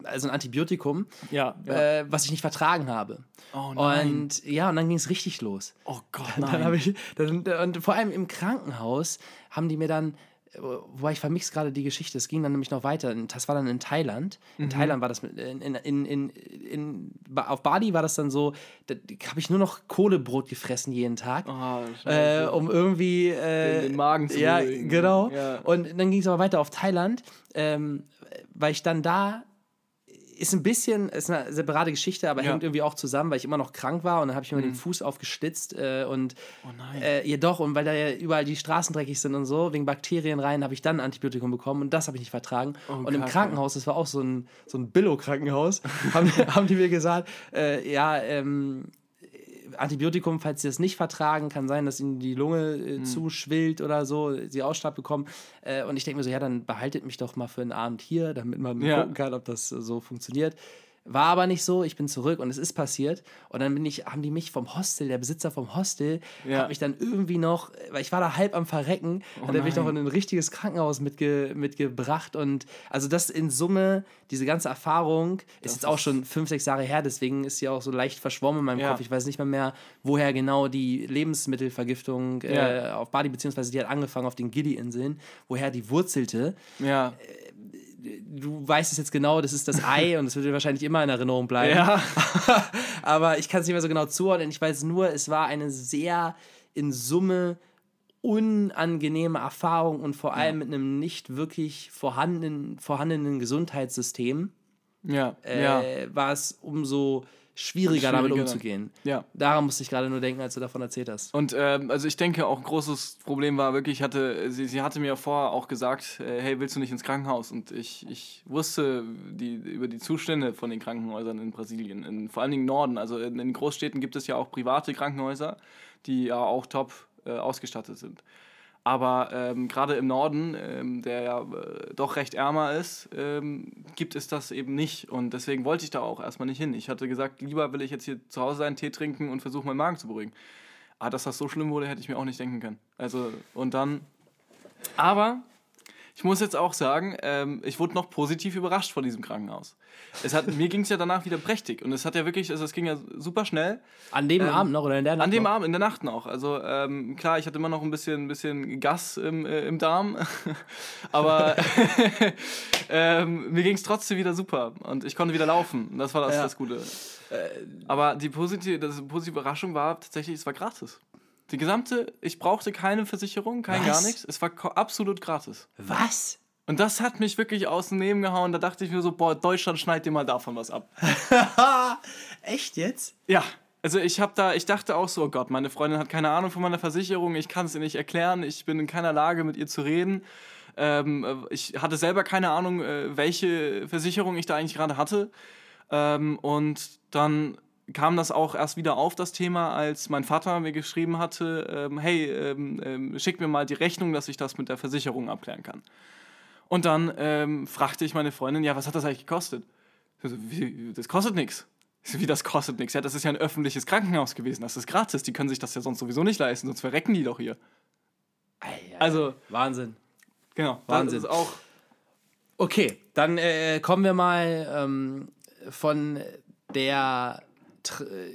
S1: also ein Antibiotikum,
S2: Ja, ja.
S1: Äh, was ich nicht vertragen habe.
S2: Oh nein.
S1: Und ja, und dann ging es richtig los.
S2: Oh Gott,
S1: Dann
S2: nein.
S1: habe ich, dann, und vor allem im Krankenhaus haben die mir dann, äh, wobei ich vermix gerade die Geschichte, es ging dann nämlich noch weiter. Das war dann in Thailand.
S2: Mhm.
S1: In Thailand war das, in, in, in, in, auf Bali war das dann so, da habe ich nur noch Kohlebrot gefressen jeden Tag.
S2: Oh,
S1: Äh, um irgendwie äh,
S2: Den- den Magen zu
S1: ja
S2: beruhigen.
S1: genau
S2: Ja.
S1: und dann ging es aber weiter auf Thailand ähm, weil ich dann da ist ein bisschen, ist eine separate Geschichte, aber
S2: Ja.
S1: hängt irgendwie auch zusammen, weil ich immer noch krank war und dann habe ich mir den Fuß aufgeschlitzt äh, und
S2: Oh
S1: äh, ja doch, und weil da ja überall die Straßen dreckig sind und so, wegen Bakterien rein, habe ich dann ein Antibiotikum bekommen und das habe ich nicht vertragen. und im. Krankenhaus, das war auch so ein, so ein Billo-Krankenhaus, haben, haben die mir gesagt, äh, ja, ähm, Antibiotikum, falls sie das nicht vertragen, kann sein, dass ihnen die Lunge äh,
S2: Hm.
S1: zuschwillt oder so, sie Ausschlag bekommen. Äh, und ich denke mir so, ja, dann behaltet mich doch mal für einen Abend hier, damit man
S2: Ja.
S1: gucken kann, ob das äh, so funktioniert. War aber nicht so, ich bin zurück und es ist passiert. Und dann bin ich, haben die mich vom Hostel, der Besitzer vom Hostel,
S2: Ja.
S1: hat mich dann irgendwie noch, weil ich war da halb am Verrecken, hat er mich noch in ein richtiges Krankenhaus mitge mitgebracht. Und also das in Summe, diese ganze Erfahrung, ist jetzt auch schon fünf, sechs Jahre her, deswegen ist sie auch so leicht verschwommen in meinem
S2: Ja.
S1: Kopf. Ich weiß nicht mehr mehr, woher genau die Lebensmittelvergiftung äh,
S2: Ja.
S1: auf Bali, beziehungsweise die hat angefangen auf den Gili-Inseln, woher die wurzelte
S2: ja.
S1: Du weißt es jetzt genau, das ist das Ei und es wird dir wahrscheinlich immer in Erinnerung bleiben.
S2: Ja.
S1: Aber ich kann es nicht mehr so genau zuordnen. Ich weiß nur, es war eine sehr in Summe unangenehme Erfahrung und vor allem mit einem nicht wirklich vorhandenen, vorhandenen Gesundheitssystem
S2: Ja.
S1: äh,
S2: ja.
S1: war es umso schwieriger, damit
S2: Schwieriger.
S1: umzugehen.
S2: Ja.
S1: Daran musste ich gerade nur denken, als du davon erzählt hast.
S2: Und ähm, also ich denke auch ein großes Problem war wirklich, ich hatte, sie, sie hatte mir vorher auch gesagt, äh, hey, willst du nicht ins Krankenhaus? Und ich, ich wusste die, über die Zustände von den Krankenhäusern in Brasilien, in, vor allen Dingen Norden. Also in, in Großstädten gibt es ja auch private Krankenhäuser, die ja auch top äh, ausgestattet sind. Aber ähm, gerade im Norden, ähm, der ja äh, doch recht ärmer ist, ähm, gibt es das eben nicht. Und deswegen wollte ich da auch erstmal nicht hin. Ich hatte gesagt, lieber will ich jetzt hier zu Hause sein, Tee trinken und versuchen, meinen Magen zu beruhigen. Aber dass das so schlimm wurde, hätte ich mir auch nicht denken können. Also, und dann. Aber ich muss jetzt auch sagen, ähm, ich wurde noch positiv überrascht von diesem Krankenhaus. Es hat, mir ging es ja danach wieder prächtig. Und es hat ja wirklich, also es ging ja super schnell.
S1: An dem Abend noch oder in der Nacht
S2: An dem
S1: noch?
S2: Abend, in der Nacht noch. Also ähm, klar, ich hatte immer noch ein bisschen, bisschen Gas im, äh, im Darm, aber ähm, mir ging es trotzdem wieder super und ich konnte wieder laufen. Das war das,
S1: Ja.
S2: das Gute. aber die positive, das positive Überraschung war tatsächlich, es war gratis. Die gesamte, ich brauchte keine Versicherung, kein
S1: Was?
S2: gar nichts. Es war absolut gratis.
S1: Was?
S2: Und das hat mich wirklich aus dem Leben gehauen. Da dachte ich mir so, boah, Deutschland schneidet dir mal davon was ab.
S1: Echt jetzt?
S2: Ja, also ich habe da, ich dachte auch so, oh Gott, meine Freundin hat keine Ahnung von meiner Versicherung, ich kann es ihr nicht erklären, ich bin in keiner Lage, mit ihr zu reden. Ähm, äh, ich hatte selber keine Ahnung, äh, welche Versicherung ich da eigentlich gerade hatte. Ähm, und dann kam das auch erst wieder auf, das Thema, als mein Vater mir geschrieben hatte, ähm, hey, ähm, ähm, schick mir mal die Rechnung, dass ich das mit der Versicherung abklären kann. Und dann ähm, fragte ich meine Freundin, ja, was hat das eigentlich gekostet? Sie so, wie, das kostet nichts. Wie das kostet nichts? Ja, das ist ja ein öffentliches Krankenhaus gewesen. Das ist gratis. Die können sich das ja sonst sowieso nicht leisten, sonst verrecken die doch hier. Also,
S1: Wahnsinn.
S2: genau.
S1: Wahnsinn.
S2: Auch.
S1: Okay, dann äh, kommen wir mal ähm, von der tr äh,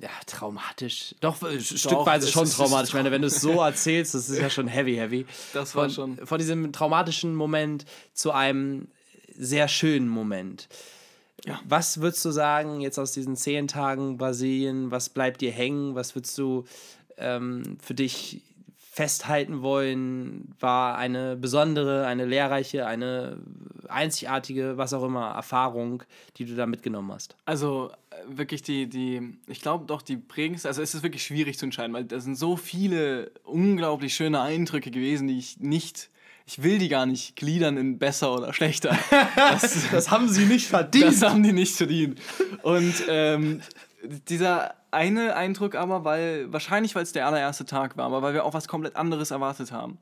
S1: ja, traumatisch, doch äh, stückweise
S2: es
S1: schon traumatisch. Ich meine, wenn du es so erzählst, das ist ja schon heavy, heavy.
S2: Das war
S1: von,
S2: schon-
S1: Von diesem traumatischen Moment zu einem sehr schönen Moment.
S2: Ja.
S1: Was würdest du sagen, jetzt aus diesen zehn Tagen Brasilien, was bleibt dir hängen? Was würdest du ähm, für dich festhalten wollen? War eine besondere, eine lehrreiche, eine einzigartige, was auch immer, Erfahrung, die du da mitgenommen hast?
S2: Also äh, wirklich die, die, ich glaube doch die prägendste, also es ist wirklich schwierig zu entscheiden, weil da sind so viele unglaublich schöne Eindrücke gewesen, die ich nicht, ich will die gar nicht gliedern in besser oder schlechter. Das,
S1: Das haben sie nicht verdient.
S2: Das haben die nicht verdient. Und ähm, dieser eine Eindruck aber, weil, wahrscheinlich weil es der allererste Tag war, aber weil wir auch was komplett anderes erwartet haben.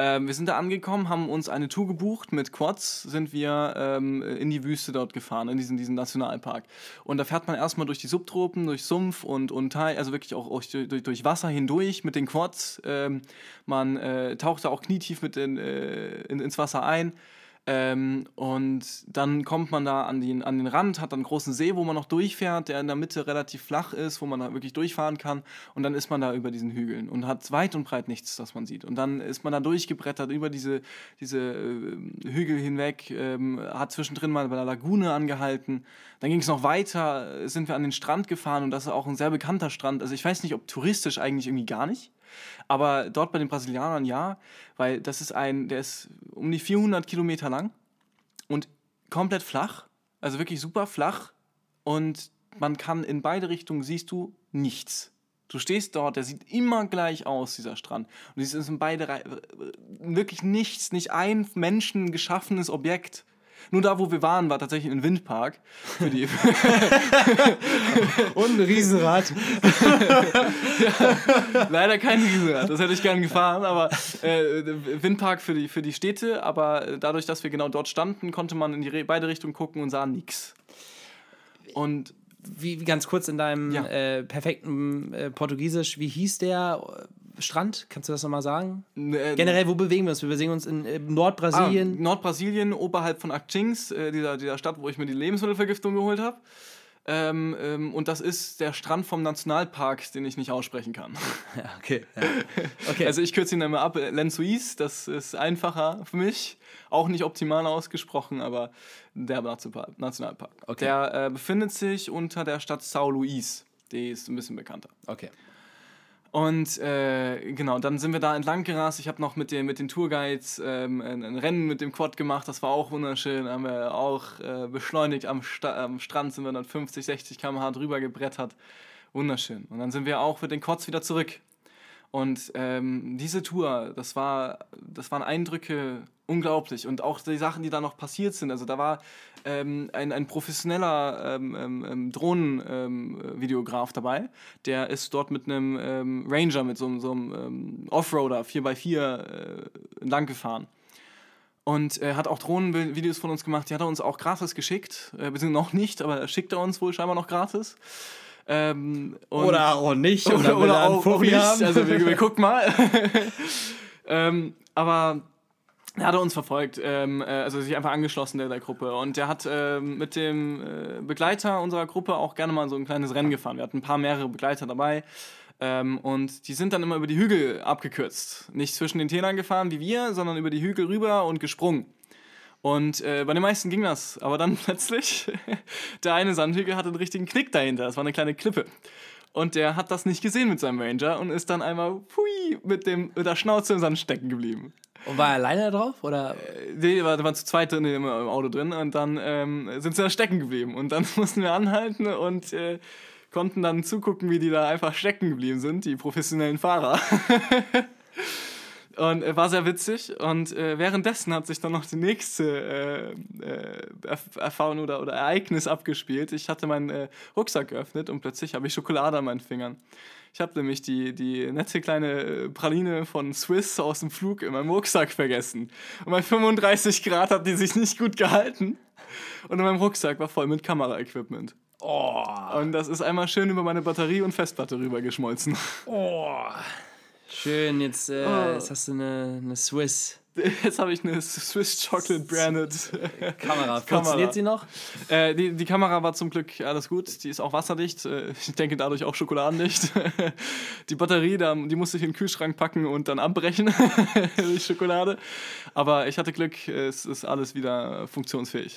S2: Ähm, wir sind da angekommen, haben uns eine Tour gebucht. Mit Quads sind wir ähm, in die Wüste dort gefahren, in diesen, diesen Nationalpark. Und da fährt man erstmal durch die Subtropen, durch Sumpf und, und Teil, also wirklich auch, auch durch, durch Wasser hindurch mit den Quads. Ähm, man äh, taucht da auch knietief mit in, äh, in, ins Wasser ein. Ähm, und dann kommt man da an den, an den Rand, hat dann einen großen See, wo man noch durchfährt, der in der Mitte relativ flach ist, wo man da wirklich durchfahren kann. Und dann ist man da über diesen Hügeln und hat weit und breit nichts, das man sieht. Und dann ist man da durchgebrettert über diese, diese äh, Hügel hinweg, ähm, hat zwischendrin mal bei der Lagune angehalten. Dann ging es noch weiter, sind wir an den Strand gefahren und das ist auch ein sehr bekannter Strand. Also ich weiß nicht, ob touristisch eigentlich irgendwie gar nicht. Aber dort bei den Brasilianern ja, weil das ist ein, der ist um die 400 Kilometer lang und komplett flach, also wirklich super flach und man kann in beide Richtungen siehst du nichts. Du stehst dort, der sieht immer gleich aus, dieser Strand. Und es sind beide wirklich nichts, nicht ein menschengeschaffenes Objekt. Nur da, wo wir waren, war tatsächlich ein Windpark. Für die
S1: Und ein Riesenrad.
S2: ja, leider kein Riesenrad, das hätte ich gern gefahren, aber äh, Windpark für die, für die Städte, aber dadurch, dass wir genau dort standen, konnte man in die beide Richtungen gucken und sah nichts.
S1: Und wie, ganz kurz in deinem ja. äh, perfekten äh, Portugiesisch, wie hieß der Strand? Kannst du das nochmal sagen? Äh, Generell, wo bewegen wir uns? Wir bewegen uns in äh, Nordbrasilien.
S2: Ah, Nordbrasilien, oberhalb von Actins, äh, dieser, dieser Stadt, wo ich mir die Lebensmittelvergiftung geholt habe. Ähm, ähm, und das ist der Strand vom Nationalpark, den ich nicht aussprechen kann.
S1: Ja, okay. Ja.
S2: okay. Also ich kürze ihn einmal ab. Lensuis, das ist einfacher für mich. Auch nicht optimal ausgesprochen, aber der Nationalpark. Okay. Der äh, befindet sich unter der Stadt São Luís. Die ist ein bisschen bekannter.
S1: Okay.
S2: Und äh, genau, dann sind wir da entlang gerast. Ich habe noch mit, den, mit den Tourguides ähm, ein, ein, Rennen mit dem Quad gemacht. Das war auch wunderschön. Haben wir auch äh, beschleunigt am, Sta am Strand, sind wir dann 50, 60 km/h drüber gebrettert. Wunderschön. Und dann sind wir auch mit den Quads wieder zurück. Und ähm, diese Tour, das, war, das waren Eindrücke unglaublich. Und auch die Sachen, die da noch passiert sind. Also da war ähm, ein, ein professioneller ähm, ähm, ähm Drohnenvideograf dabei. Der ist dort mit einem ähm, Ranger, mit so, so einem Offroader 4x4 äh, lang gefahren. Und er hat auch Drohnenvideos von uns gemacht. Die hat er uns auch gratis geschickt. Äh, sind noch nicht, aber schickt er uns wohl scheinbar noch gratis.
S1: Ähm, oder auch nicht.
S2: Oder, oder auch, auch nicht. Haben. Also wir, wir gucken mal. ähm, aber er hat uns verfolgt, ähm, äh, also sich einfach angeschlossen der, der Gruppe. Und der hat ähm, mit dem äh, Begleiter unserer Gruppe auch gerne mal so ein kleines Rennen gefahren. Wir hatten ein paar mehrere Begleiter dabei. Ähm, und die sind dann immer über die Hügel abgekürzt. Nicht zwischen den Tälern gefahren wie wir, sondern über die Hügel rüber und gesprungen. Und äh, bei den meisten ging das. Aber dann plötzlich, der eine Sandhügel hatte einen richtigen Knick dahinter. Das war eine kleine Klippe. Und der hat das nicht gesehen mit seinem Ranger und ist dann einmal pui, mit, dem, mit der Schnauze im Sand stecken geblieben.
S1: Und war er alleine drauf? Oder?
S2: Äh, die war, waren zu zweit in dem Auto drin und dann ähm, sind sie da stecken geblieben. Und dann mussten wir anhalten und äh, konnten dann zugucken, wie die da einfach stecken geblieben sind, die professionellen Fahrer. Und äh, war sehr witzig. Und äh, währenddessen hat sich dann noch die nächste äh, äh Erfahrung oder, oder Ereignis abgespielt. Ich hatte meinen äh, Rucksack geöffnet und plötzlich habe ich Schokolade an meinen Fingern. Ich habe nämlich die, die nette kleine äh, Praline von Swiss aus dem Flug in meinem Rucksack vergessen. Und bei 35 Grad hat die sich nicht gut gehalten. Und in meinem Rucksack war voll mit Kameraequipment. Oh. Und das ist einmal schön über meine Batterie und Festplatte rübergeschmolzen.
S1: Oh. Schön, jetzt, äh, oh. jetzt hast du eine, eine Swiss.
S2: Jetzt habe ich eine Swiss Chocolate Branded
S1: Kamera. Funktioniert sie noch?
S2: Äh, die, die Kamera war zum Glück alles gut. Die ist auch wasserdicht. Äh, ich denke dadurch auch schokoladendicht. die Batterie, da, die musste ich in den Kühlschrank packen und dann abbrechen. die Schokolade. Aber ich hatte Glück, es ist alles wieder funktionsfähig.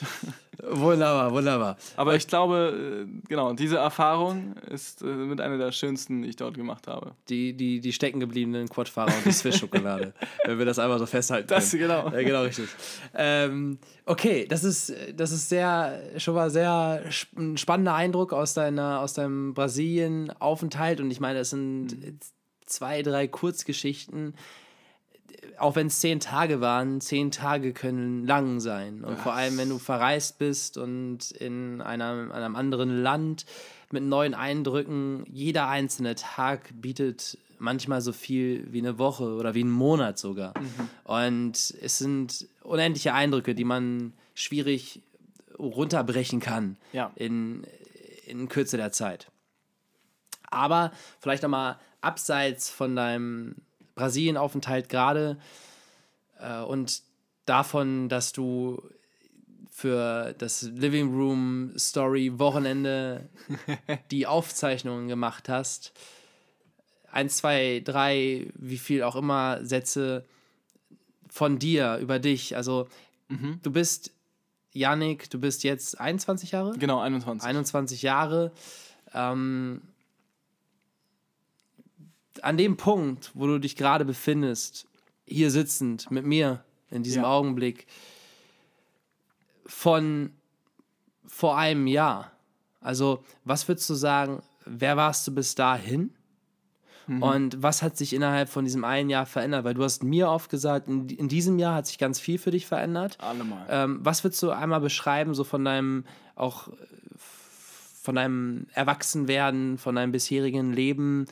S1: Wunderbar, wunderbar.
S2: Aber ich glaube, äh, genau, diese Erfahrung ist äh, mit einer der schönsten, die ich dort gemacht habe.
S1: Die, die, die stecken gebliebenen Quadfahrer und die Swiss-Schokolade. wenn wir das einmal so festhalten
S2: das, genau.
S1: Ja, genau, richtig. Ähm, okay, das ist, das ist sehr, schon mal sehr ein spannender Eindruck aus, deiner, aus deinem Brasilien-Aufenthalt. Und ich meine, es sind mhm. zwei, drei Kurzgeschichten. Auch wenn es zehn Tage waren, zehn Tage können lang sein. Und Was? vor allem, wenn du verreist bist und in einem, einem anderen Land mit neuen Eindrücken, jeder einzelne Tag bietet manchmal so viel wie eine Woche oder wie einen Monat sogar. Und es sind unendliche Eindrücke, die man schwierig runterbrechen kann
S2: Ja.
S1: in, in Kürze der Zeit. Aber vielleicht nochmal abseits von deinem Brasilienaufenthalt gerade äh, und davon, dass du für das Living Room Story Wochenende die Aufzeichnungen gemacht hast. Eins, zwei, drei, wie viel auch immer Sätze von dir, über dich. Also du bist Yannick, du bist jetzt 21 Jahre?
S2: Genau, 21.
S1: 21 Jahre. Ähm, an dem Punkt, wo du dich gerade befindest, hier sitzend mit mir in diesem
S2: Ja.
S1: Augenblick, von vor einem Jahr. Also, was würdest du sagen, wer warst du bis dahin? Und was hat sich innerhalb von diesem einen Jahr verändert? Weil du hast mir oft gesagt, in, in diesem Jahr hat sich ganz viel für dich verändert.
S2: Allemal.
S1: Ähm, was würdest du einmal beschreiben, so von deinem auch äh, von deinem Erwachsenwerden, von deinem bisherigen Leben,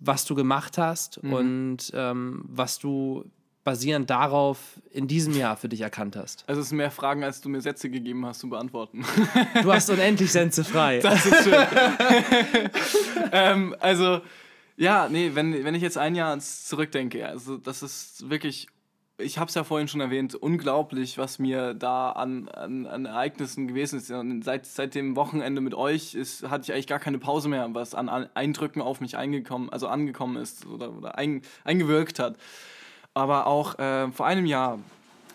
S1: was du gemacht hast und ähm, was du basierend darauf in diesem Jahr für dich erkannt hast?
S2: Also es sind mehr Fragen, als du mir Sätze gegeben hast zu beantworten.
S1: Du hast unendlich Sense frei.
S2: Das ist schön. ähm, also, ja, nee, wenn, wenn ich jetzt ein Jahr zurückdenke, also das ist wirklich, ich habe es ja vorhin schon erwähnt, unglaublich, was mir da an, an, an Ereignissen gewesen ist. Seit, seit dem Wochenende mit euch ist, hatte ich eigentlich gar keine Pause mehr, was an Eindrücken auf mich eingekommen, also angekommen ist oder, oder ein, eingewirkt hat. Aber auch äh, vor einem Jahr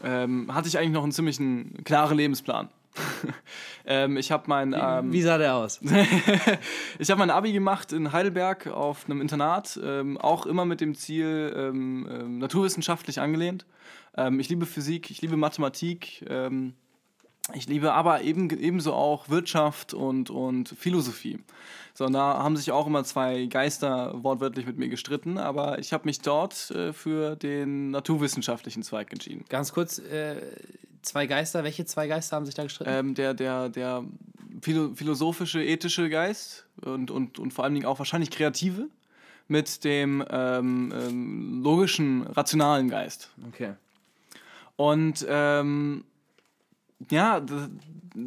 S2: ähm, hatte ich eigentlich noch einen ziemlich klaren Lebensplan. ähm, ich habe mein ähm,
S1: Wie sah der aus?
S2: ich habe mein Abi gemacht in Heidelberg auf einem Internat, ähm, auch immer mit dem Ziel ähm, ähm, naturwissenschaftlich angelehnt. Ähm, ich liebe Physik, ich liebe Mathematik, ich liebe aber eben, ebenso auch Wirtschaft und, und Philosophie. So, und da haben sich auch immer zwei Geister wortwörtlich mit mir gestritten, aber ich habe mich dort äh, für den naturwissenschaftlichen Zweig entschieden.
S1: Ganz kurz, äh, zwei Geister, welche zwei Geister haben sich da gestritten?
S2: ähm, der, der, der philo philosophische, ethische Geist und, und, und vor allen Dingen auch wahrscheinlich kreative mit dem ähm, ähm, logischen, rationalen Geist.
S1: okay.
S2: Und ähm, ja,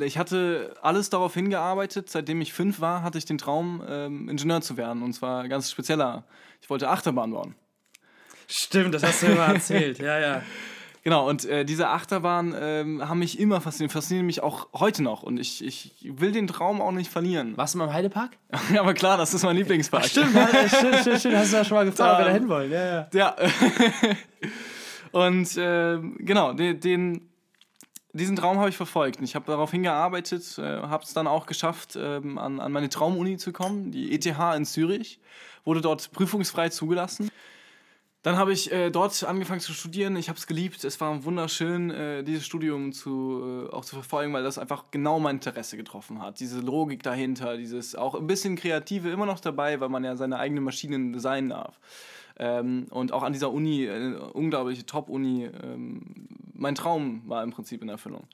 S2: ich hatte alles darauf hingearbeitet. Seitdem ich fünf war, hatte ich den Traum, ähm, Ingenieur zu werden. Und zwar ganz spezieller. Ich wollte Achterbahn bauen.
S1: Stimmt, das hast du immer erzählt. Ja, ja.
S2: Genau, und äh, diese Achterbahnen ähm, haben mich immer fasziniert, faszinieren mich auch heute noch. Und ich, ich will den Traum auch nicht verlieren.
S1: Warst du mal im Heidepark?
S2: Aber klar, das ist mein Lieblingspark.
S1: Stimmt, ja, stimmt, stimmt, stimmt. Hast du ja schon mal gefragt, ob wir da
S2: Da-
S1: hin wollen. Ja, ja.
S2: Ja. und ähm, genau, den, den, diesen Traum habe ich verfolgt. Ich habe darauf hingearbeitet, äh, habe es dann auch geschafft, ähm, an, an meine Traumuni zu kommen, die ETH in Zürich. Wurde dort prüfungsfrei zugelassen. Dann habe ich äh, dort angefangen zu studieren. Ich habe es geliebt. Es war wunderschön, äh, dieses Studium zu, äh, auch zu verfolgen, weil das einfach genau mein Interesse getroffen hat. Diese Logik dahinter, dieses auch ein bisschen Kreative immer noch dabei, weil man ja seine eigenen Maschinen designen darf. Ähm, und auch an dieser Uni, äh, unglaubliche Top-Uni, ähm, mein Traum war im Prinzip in Erfüllung.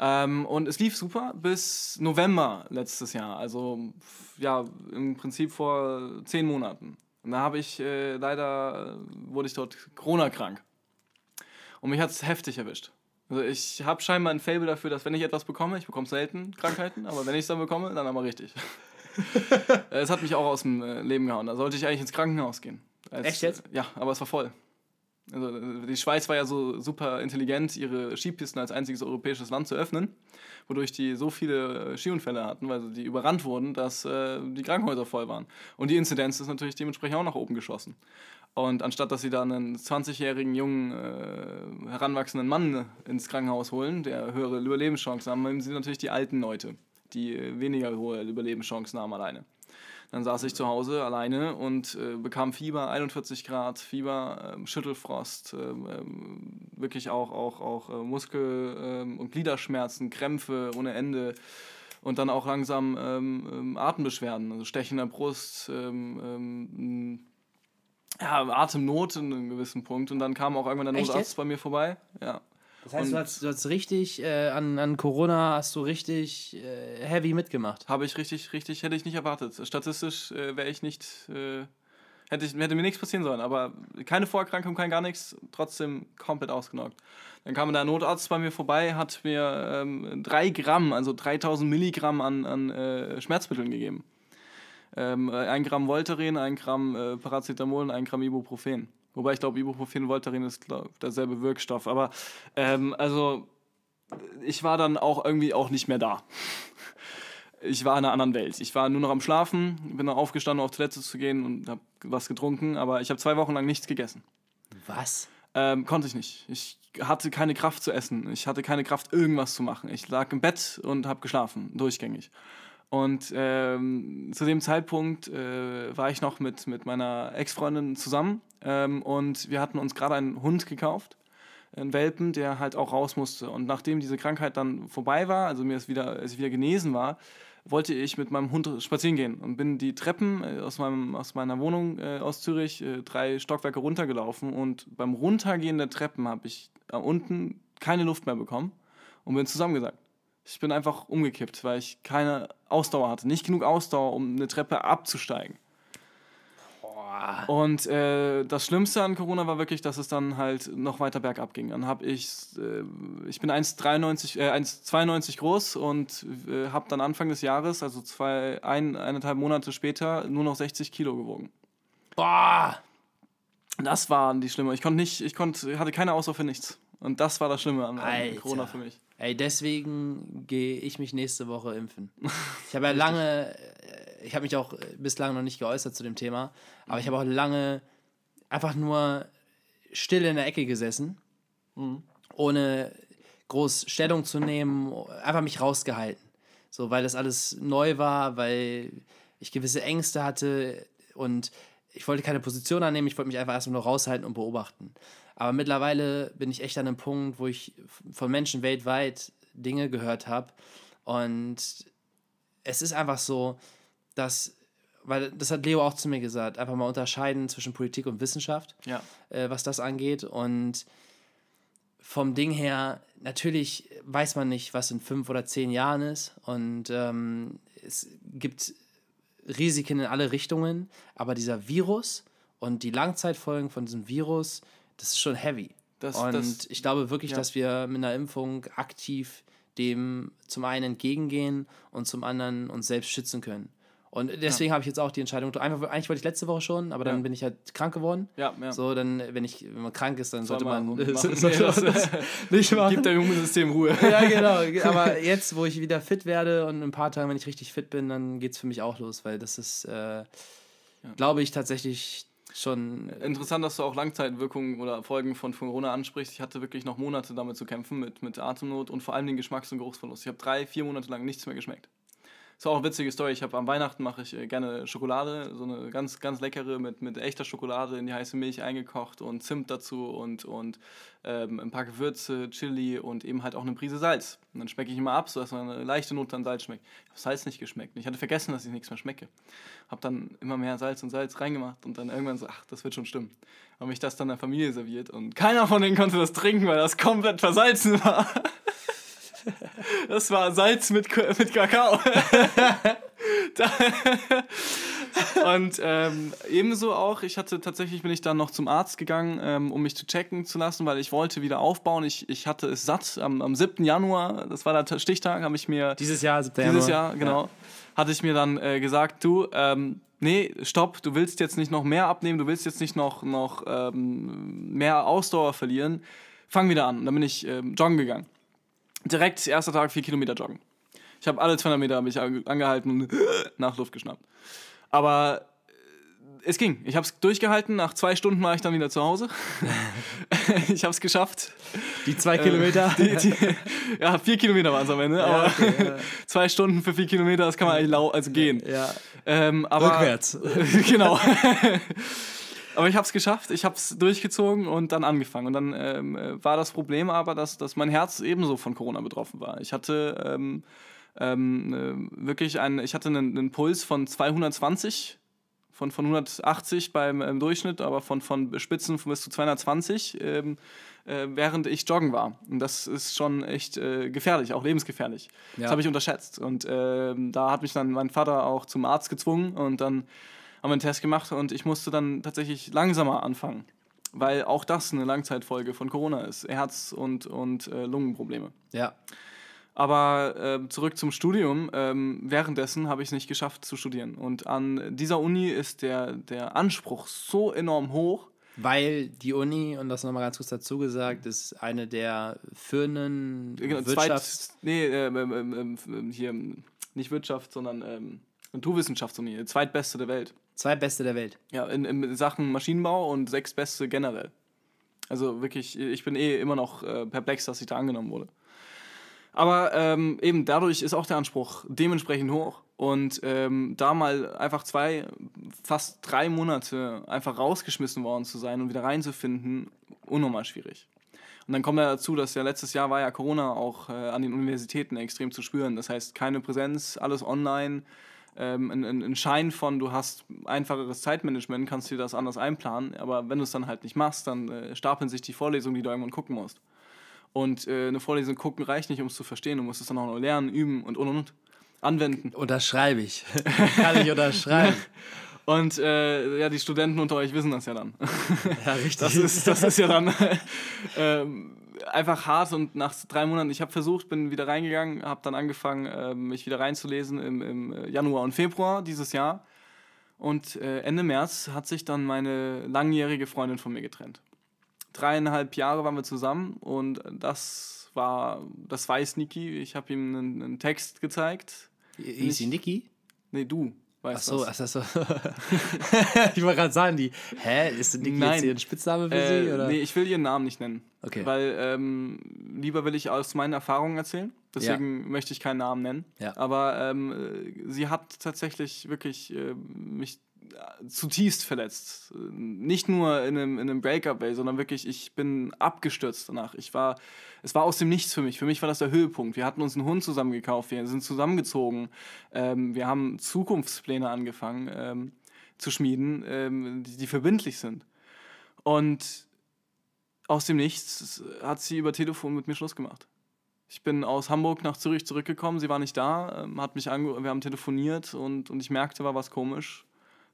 S2: Ähm, und es lief super bis November letztes Jahr, also ja, im Prinzip vor zehn Monaten. Und da habe ich äh, leider, äh, wurde ich dort Corona-krank. Und mich hat es heftig erwischt. Also ich habe scheinbar ein Fable dafür, dass wenn ich etwas bekomme, ich bekomme selten Krankheiten, aber wenn ich es dann bekomme, dann aber richtig. Äh, es hat mich auch aus dem äh, Leben gehauen. Da sollte ich eigentlich ins Krankenhaus gehen. Als,
S1: Echt jetzt?
S2: Ja, aber es war voll. Also, äh, die Schweiz war ja so super intelligent, ihre Skipisten als einziges europäisches Land zu öffnen, wodurch die so viele äh, Skiunfälle hatten, weil die überrannt wurden, dass äh, die Krankenhäuser voll waren. Und die Inzidenz ist natürlich dementsprechend auch nach oben geschossen. Und anstatt dass sie dann einen 20-jährigen jungen, äh, heranwachsenden Mann ins Krankenhaus holen, der höhere Überlebenschancen haben, nehmen sie natürlich die alten Leute, die weniger hohe Überlebenschancen haben alleine. Dann saß ich zu Hause alleine und äh, bekam Fieber, 41 Grad, Fieber, ähm, Schüttelfrost, ähm, wirklich auch, auch, auch äh, Muskel- ähm, und Gliederschmerzen, Krämpfe ohne Ende und dann auch langsam ähm, ähm, Atembeschwerden, also Stechen in der Brust, ähm, ja, Atemnot in einem gewissen Punkt und dann kam auch irgendwann der Notarzt bei mir vorbei. Ja.
S1: Das heißt, du hast, du hast richtig, äh, an, an Corona hast du richtig äh, heavy mitgemacht.
S2: Habe ich richtig, richtig, hätte ich nicht erwartet. Statistisch äh, wäre ich nicht, äh, Hätte, ich, hätte mir nichts passieren sollen, aber keine Vorerkrankung, kein gar nichts, trotzdem komplett ausgenockt. Dann kam der Notarzt bei mir vorbei, hat mir ähm, drei Gramm, also 3000 Milligramm an, an äh, Schmerzmitteln gegeben. Ähm, ein Gramm Voltaren, ein Gramm äh, Paracetamol und ein Gramm Ibuprofen. Wobei ich glaube, Ibuprofen und Voltaren ist glaub, derselbe Wirkstoff. Aber ähm, also ich war dann auch irgendwie auch nicht mehr da. Ich war in einer anderen Welt. Ich war nur noch am Schlafen, bin dann aufgestanden, auf Toilette zu gehen und habe was getrunken, aber ich habe zwei Wochen lang nichts gegessen.
S1: Was?
S2: Ähm, konnte ich nicht. Ich hatte keine Kraft zu essen. Ich hatte keine Kraft, irgendwas zu machen. Ich lag im Bett und habe geschlafen, durchgängig. Und ähm, zu dem Zeitpunkt äh, war ich noch mit, mit meiner Ex-Freundin zusammen ähm, und wir hatten uns gerade einen Hund gekauft, einen Welpen, der halt auch raus musste. Und nachdem diese Krankheit dann vorbei war, also mir es wieder, es wieder genesen war, wollte ich mit meinem Hund spazieren gehen und bin die Treppen äh, aus, meinem, aus meiner Wohnung äh, aus Zürich äh, drei Stockwerke runtergelaufen und beim Runtergehen der Treppen habe ich unten keine Luft mehr bekommen und bin zusammengesagt. Ich bin einfach umgekippt, weil ich keine Ausdauer hatte. Nicht genug Ausdauer, um eine Treppe abzusteigen. Boah. Und äh, das Schlimmste an Corona war wirklich, dass es dann halt noch weiter bergab ging. Dann habe ich, äh, ich bin 1,93, äh, 1,92 groß und äh, habe dann Anfang des Jahres, also zwei, ein, eineinhalb Monate später, nur noch 60 Kilo gewogen.
S1: Boah!
S2: Das waren die Schlimme. Ich konnte nicht, ich konnte, hatte keine Ausdauer für nichts. Und das war das Schlimme an,
S1: Alter.
S2: Corona für mich.
S1: Ey, deswegen gehe ich mich nächste Woche impfen. Ich habe ja lange, äh, ich habe mich auch bislang noch nicht geäußert zu dem Thema, aber ich habe auch lange einfach nur still in der Ecke gesessen, ohne groß Stellung zu nehmen, einfach mich rausgehalten. So, weil das alles neu war, weil ich gewisse Ängste hatte und ich wollte keine Position annehmen, ich wollte mich einfach erstmal nur raushalten und beobachten. Aber mittlerweile bin ich echt an einem Punkt, wo ich von Menschen weltweit Dinge gehört habe. Und es ist einfach so, dass, weil das hat Leo auch zu mir gesagt, einfach mal unterscheiden zwischen Politik und Wissenschaft,
S2: Ja.
S1: äh, was das angeht. Und vom Ding her, natürlich weiß man nicht, was in fünf oder zehn Jahren ist. Und ähm, es gibt Risiken in alle Richtungen. Aber dieser Virus und die Langzeitfolgen von diesem Virus, das ist schon heavy.
S2: Das-
S1: und
S2: das-
S1: ich glaube wirklich,
S2: ja.
S1: dass wir mit einer Impfung aktiv dem zum einen entgegengehen und zum anderen uns selbst schützen können. Und deswegen habe ich jetzt auch die Entscheidung, einfach, eigentlich wollte ich letzte Woche schon, aber dann
S2: Ja.
S1: bin ich halt krank geworden.
S2: Ja, ja.
S1: So, dann, wenn ich, wenn man krank ist, dann
S2: Soll
S1: sollte man,
S2: man machen.
S1: sollte man das nicht machen.
S2: Gibt deinem Immunsystem Ruhe.
S1: ja, genau. Aber jetzt, wo ich wieder fit werde und in ein paar Tagen, wenn ich richtig fit bin, dann geht es für mich auch los, weil das ist, äh, glaube ich, tatsächlich schon.
S2: Interessant, dass du auch Langzeitwirkungen oder Folgen von Corona ansprichst. Ich hatte wirklich noch Monate damit zu kämpfen, mit, mit Atemnot und vor allem den Geschmacks- und Geruchsverlust. Ich habe drei, vier Monate lang nichts mehr geschmeckt. Das ist auch eine witzige Story. Ich habe am Weihnachten mache ich äh, gerne Schokolade, so eine ganz, ganz leckere mit, mit echter Schokolade in die heiße Milch eingekocht und Zimt dazu und, und ähm, ein paar Gewürze, Chili und eben halt auch eine Prise Salz. Und dann schmecke ich immer ab, sodass man eine leichte Note an Salz schmeckt. Ich habe Salz nicht geschmeckt. Und ich hatte vergessen, dass ich nichts mehr schmecke. Habe dann immer mehr Salz und Salz reingemacht und dann irgendwann so, ach, das wird schon stimmen. Habe mich das dann der Familie serviert und keiner von denen konnte das trinken, weil das komplett versalzen war. Das war Salz mit, mit Kakao. Und ähm, ebenso auch, ich hatte tatsächlich bin ich dann noch zum Arzt gegangen, ähm, um mich zu checken zu lassen, weil ich wollte wieder aufbauen. Ich, ich hatte es satt. Am, am 7. Januar, das war der Stichtag, habe ich mir
S1: Dieses Jahr, September.
S2: dieses Jahr, genau, hatte ich mir dann äh, gesagt, du, ähm, nee, stopp, du willst jetzt nicht noch mehr abnehmen, du willst jetzt nicht noch, noch ähm, mehr Ausdauer verlieren. Fang wieder an. Und dann bin ich ähm, joggen gegangen. Direkt, erster Tag, vier Kilometer joggen. Ich habe alle 200 Meter mich ange- angehalten und nach Luft geschnappt. Aber äh, es ging. Ich habe es durchgehalten. Nach zwei Stunden war ich dann wieder zu Hause. ich habe es geschafft.
S1: Die zwei Kilometer.
S2: Die, die, ja, vier Kilometer waren es am Ende. aber
S1: okay, ja.
S2: zwei Stunden für vier Kilometer, das kann man eigentlich lau also gehen.
S1: ja.
S2: Ähm, aber,
S1: Rückwärts.
S2: genau. Aber ich habe es geschafft, ich habe es durchgezogen und dann angefangen. Und dann ähm, äh, war das Problem aber, dass, dass mein Herz ebenso von Corona betroffen war. Ich hatte ähm, ähm, äh, wirklich einen, ich hatte einen, einen Puls von 220 von, von 180 beim ähm, Durchschnitt, aber von, von Spitzen bis zu 220, ähm, äh, während ich joggen war. Und das ist schon echt äh, gefährlich, auch lebensgefährlich.
S1: Ja.
S2: Das habe ich unterschätzt. Und ähm, da hat mich dann mein Vater auch zum Arzt gezwungen und dann haben einen Test gemacht und ich musste dann tatsächlich langsamer anfangen, weil auch das eine Langzeitfolge von Corona ist, Herz- und, und äh, Lungenprobleme.
S1: Ja.
S2: Aber äh, zurück zum Studium. Ähm, währenddessen habe ich es nicht geschafft zu studieren. Und an dieser Uni ist der, der Anspruch so enorm hoch.
S1: Weil die Uni, und das nochmal ganz kurz dazu gesagt, ist eine der führenden
S2: Genau,
S1: Wirtschafts...
S2: Zweit, nee, äh, ähm, hier nicht Wirtschaft, sondern ähm, Naturwissenschaftsuni, zweitbeste der Welt.
S1: Zweitbeste der Welt.
S2: Ja, in, in Sachen Maschinenbau und sechstbeste generell. Also wirklich, ich bin eh immer noch äh, perplex, dass ich da angenommen wurde. Aber ähm, eben dadurch ist auch der Anspruch dementsprechend hoch. Und ähm, da mal einfach zwei, fast drei Monate einfach rausgeschmissen worden zu sein und wieder reinzufinden, unnormal schwierig. Und dann kommt ja dazu, dass ja letztes Jahr war ja Corona auch äh, an den Universitäten extrem zu spüren. Das heißt, keine Präsenz, alles online. Ähm, ein, ein, ein Schein von, du hast einfacheres Zeitmanagement, kannst dir das anders einplanen. Aber wenn du es dann halt nicht machst, dann äh, stapeln sich die Vorlesungen, die du irgendwann gucken musst. Und äh, eine Vorlesung gucken reicht nicht, um es zu verstehen. Du musst es dann auch noch lernen, üben und und und anwenden.
S1: Unterschreibe ich. Kann ich unterschreiben.
S2: Und äh, ja, die Studenten unter euch wissen das ja dann.
S1: Ja, richtig.
S2: Das ist, das ist ja dann ähm, einfach hart und nach drei Monaten, ich habe versucht, bin wieder reingegangen, habe dann angefangen, äh, mich wieder reinzulesen im, im Januar und Februar dieses Jahr. Und äh, Ende März hat sich dann meine langjährige Freundin von mir getrennt dreieinhalb Jahre waren wir zusammen und das war, das weiß Niki. Ich habe ihm einen, einen, Text gezeigt.
S1: Hieß sie Niki?
S2: Nee, du.
S1: Ach so, ach so. ich wollte gerade sagen, die, hä, ist Niki Nein. jetzt ein Spitzname für äh, sie? Oder?
S2: Nee, ich will ihren Namen nicht nennen. Okay. Weil ähm, lieber will ich aus meinen Erfahrungen erzählen. Deswegen ja. möchte ich keinen Namen nennen. Ja. Aber ähm, sie hat tatsächlich wirklich äh, mich zutiefst verletzt. Nicht nur in einem, in einem Breakup, sondern wirklich, ich bin abgestürzt danach. Ich war, es war aus dem Nichts für mich. Für mich war das der Höhepunkt. Wir hatten uns einen Hund zusammen gekauft, wir sind zusammengezogen, ähm, wir haben Zukunftspläne angefangen ähm, zu schmieden, ähm, die, die verbindlich sind. Und aus dem Nichts hat sie über Telefon mit mir Schluss gemacht. Ich bin aus Hamburg nach Zürich zurückgekommen, sie war nicht da, ähm, hat mich ange wir haben telefoniert und, und ich merkte, war was komisch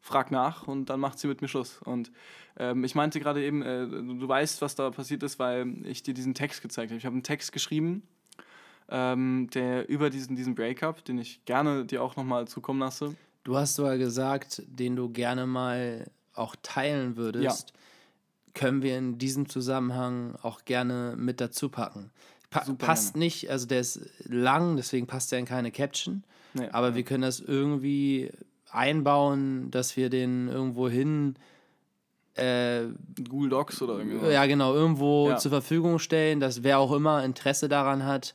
S2: frag nach und dann macht sie mit mir Schluss. Und ähm, ich meinte gerade eben, äh, du weißt, was da passiert ist, weil ich dir diesen Text gezeigt habe. Ich habe einen Text geschrieben, ähm, der über diesen, diesen Breakup, den ich gerne dir auch nochmal zukommen lasse.
S1: Du hast sogar gesagt, den du gerne mal auch teilen würdest. Ja. Können wir in diesem Zusammenhang auch gerne mit dazu packen. Pa Super passt gerne. nicht, also der ist lang, deswegen passt er in keine Caption. Nee, aber ja. wir können das irgendwie einbauen, dass wir den irgendwo hin. Äh,
S2: Google Docs oder
S1: irgendwie. Ja, genau, irgendwo ja. zur Verfügung stellen, dass wer auch immer Interesse daran hat,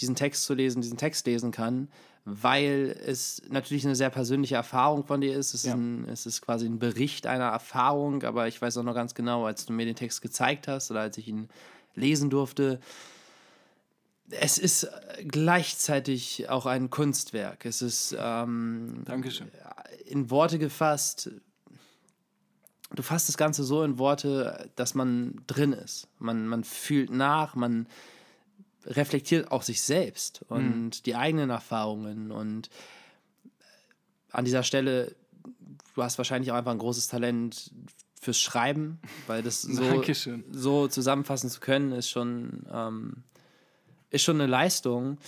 S1: diesen Text zu lesen, diesen Text lesen kann, weil es natürlich eine sehr persönliche Erfahrung von dir ist. Es, ja. ist, ein, es ist quasi ein Bericht einer Erfahrung, aber ich weiß auch noch ganz genau, als du mir den Text gezeigt hast oder als ich ihn lesen durfte, es ist gleichzeitig auch ein Kunstwerk. Es ist ähm,
S2: Dankeschön.
S1: in Worte gefasst. Du fasst das Ganze so in Worte, dass man drin ist. Man, man fühlt nach, man reflektiert auch sich selbst und mhm. die eigenen Erfahrungen. Und an dieser Stelle, du hast wahrscheinlich auch einfach ein großes Talent fürs Schreiben, weil das so, so zusammenfassen zu können, ist schon. Ähm, ist schon eine Leistung.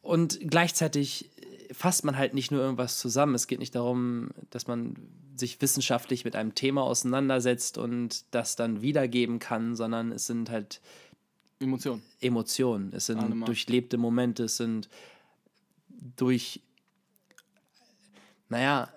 S1: Und gleichzeitig fasst man halt nicht nur irgendwas zusammen. Es geht nicht darum, dass man sich wissenschaftlich mit einem Thema auseinandersetzt und das dann wiedergeben kann, sondern es sind halt
S2: Emotionen.
S1: Emotionen. Es sind Allemal. durchlebte Momente, es sind durch, naja,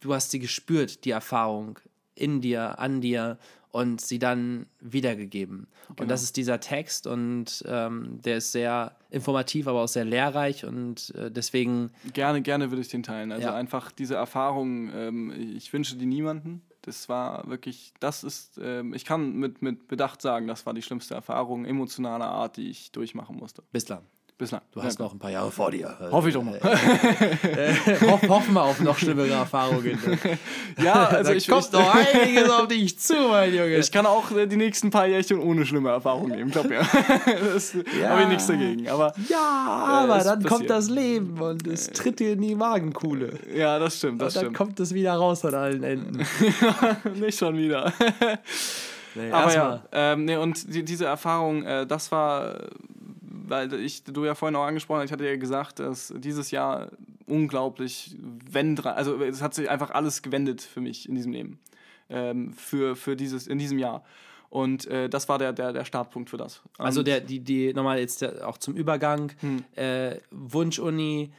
S1: du hast sie gespürt, die Erfahrung in dir, an dir und sie dann wiedergegeben. Genau. Und das ist dieser Text und ähm, der ist sehr informativ, aber auch sehr lehrreich und äh, deswegen.
S2: Gerne, gerne würde ich den teilen. Also ja. einfach diese Erfahrung, ähm, ich wünsche die niemanden. Das war wirklich, das ist, ähm, ich kann mit, mit Bedacht sagen, das war die schlimmste Erfahrung emotionaler Art, die ich durchmachen musste.
S1: Bislang.
S2: Bislang.
S1: Du hast noch ein paar Jahre vor dir.
S2: Hoffe ich doch mal.
S1: Äh, hoff, hoffen wir auf noch schlimmere Erfahrungen.
S2: Ja, also ich,
S1: kommt noch einiges auf dich zu, mein Junge.
S2: ich kann auch äh, die nächsten paar Jährchen ohne schlimme Erfahrungen geben, glaub mir. das habe ich nichts dagegen. Aber
S1: ja, aber
S2: es
S1: dann kommt
S2: passiert.
S1: das Leben und es tritt dir in die Magenkuhle.
S2: ja, das stimmt, das
S1: und dann
S2: stimmt.
S1: kommt es wieder raus an allen Enden.
S2: Nicht schon wieder.
S1: Nee,
S2: Aber ja, ähm, nee, und die, diese Erfahrung, äh, das war, äh, weil ich, du ja vorhin auch angesprochen hast, ich hatte ja gesagt, dass dieses Jahr unglaublich wendra, also es hat sich einfach alles gewendet für mich in diesem Leben, ähm, für, für dieses, in diesem Jahr. Und äh, das war der, der, der Startpunkt für das.
S1: Also der, die, die, nochmal jetzt der, auch zum Übergang,
S2: Hm.
S1: äh, Wunschuni,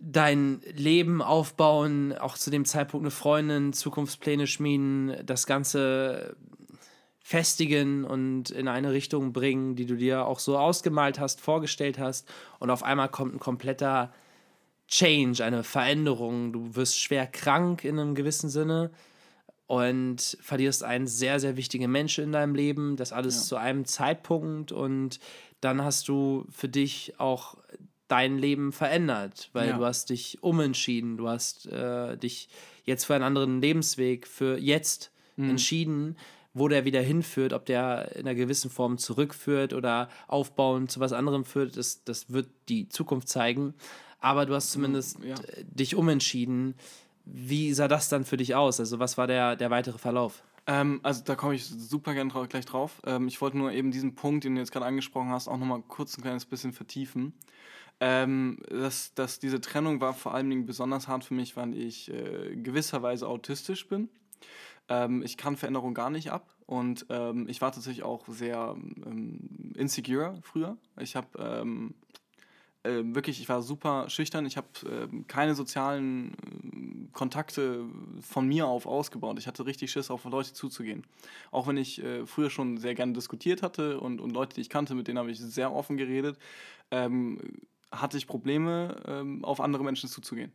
S1: dein Leben aufbauen, auch zu dem Zeitpunkt eine Freundin, Zukunftspläne schmieden, das Ganze festigen und in eine Richtung bringen, die du dir auch so ausgemalt hast, vorgestellt hast und auf einmal kommt ein kompletter Change, eine Veränderung. Du wirst schwer krank in einem gewissen Sinne und verlierst einen sehr, sehr wichtigen Menschen in deinem Leben. Das alles
S2: Ja.
S1: zu einem Zeitpunkt und dann hast du für dich auch dein Leben verändert, weil
S2: Ja.
S1: du hast dich umentschieden, du hast äh, dich jetzt für einen anderen Lebensweg, für jetzt
S2: Mhm.
S1: entschieden, wo der wieder hinführt, ob der in einer gewissen Form zurückführt oder aufbauend zu was anderem führt, das, das wird die Zukunft zeigen. Aber du hast zumindest
S2: ja.
S1: äh, dich umentschieden. Wie sah das dann für dich aus? Also was war der, der weitere Verlauf?
S2: Ähm, also da komme ich super gerne drau gleich drauf. Ähm, ich wollte nur eben diesen Punkt, den du jetzt gerade angesprochen hast, auch nochmal kurz ein kleines bisschen vertiefen. Ähm, dass, dass diese Trennung war vor allen Dingen besonders hart für mich, weil ich äh, gewisserweise autistisch bin. Ähm, ich kann Veränderung gar nicht ab und ähm, ich war tatsächlich auch sehr ähm, insecure früher. Ich habe ähm, äh, wirklich, ich war super schüchtern. Ich habe ähm, keine sozialen ähm, Kontakte von mir auf ausgebaut. Ich hatte richtig Schiss, auf Leute zuzugehen. Auch wenn ich äh, früher schon sehr gerne diskutiert hatte und, und Leute, die ich kannte, mit denen habe ich sehr offen geredet, ähm, hatte ich Probleme, ähm, auf andere Menschen zuzugehen.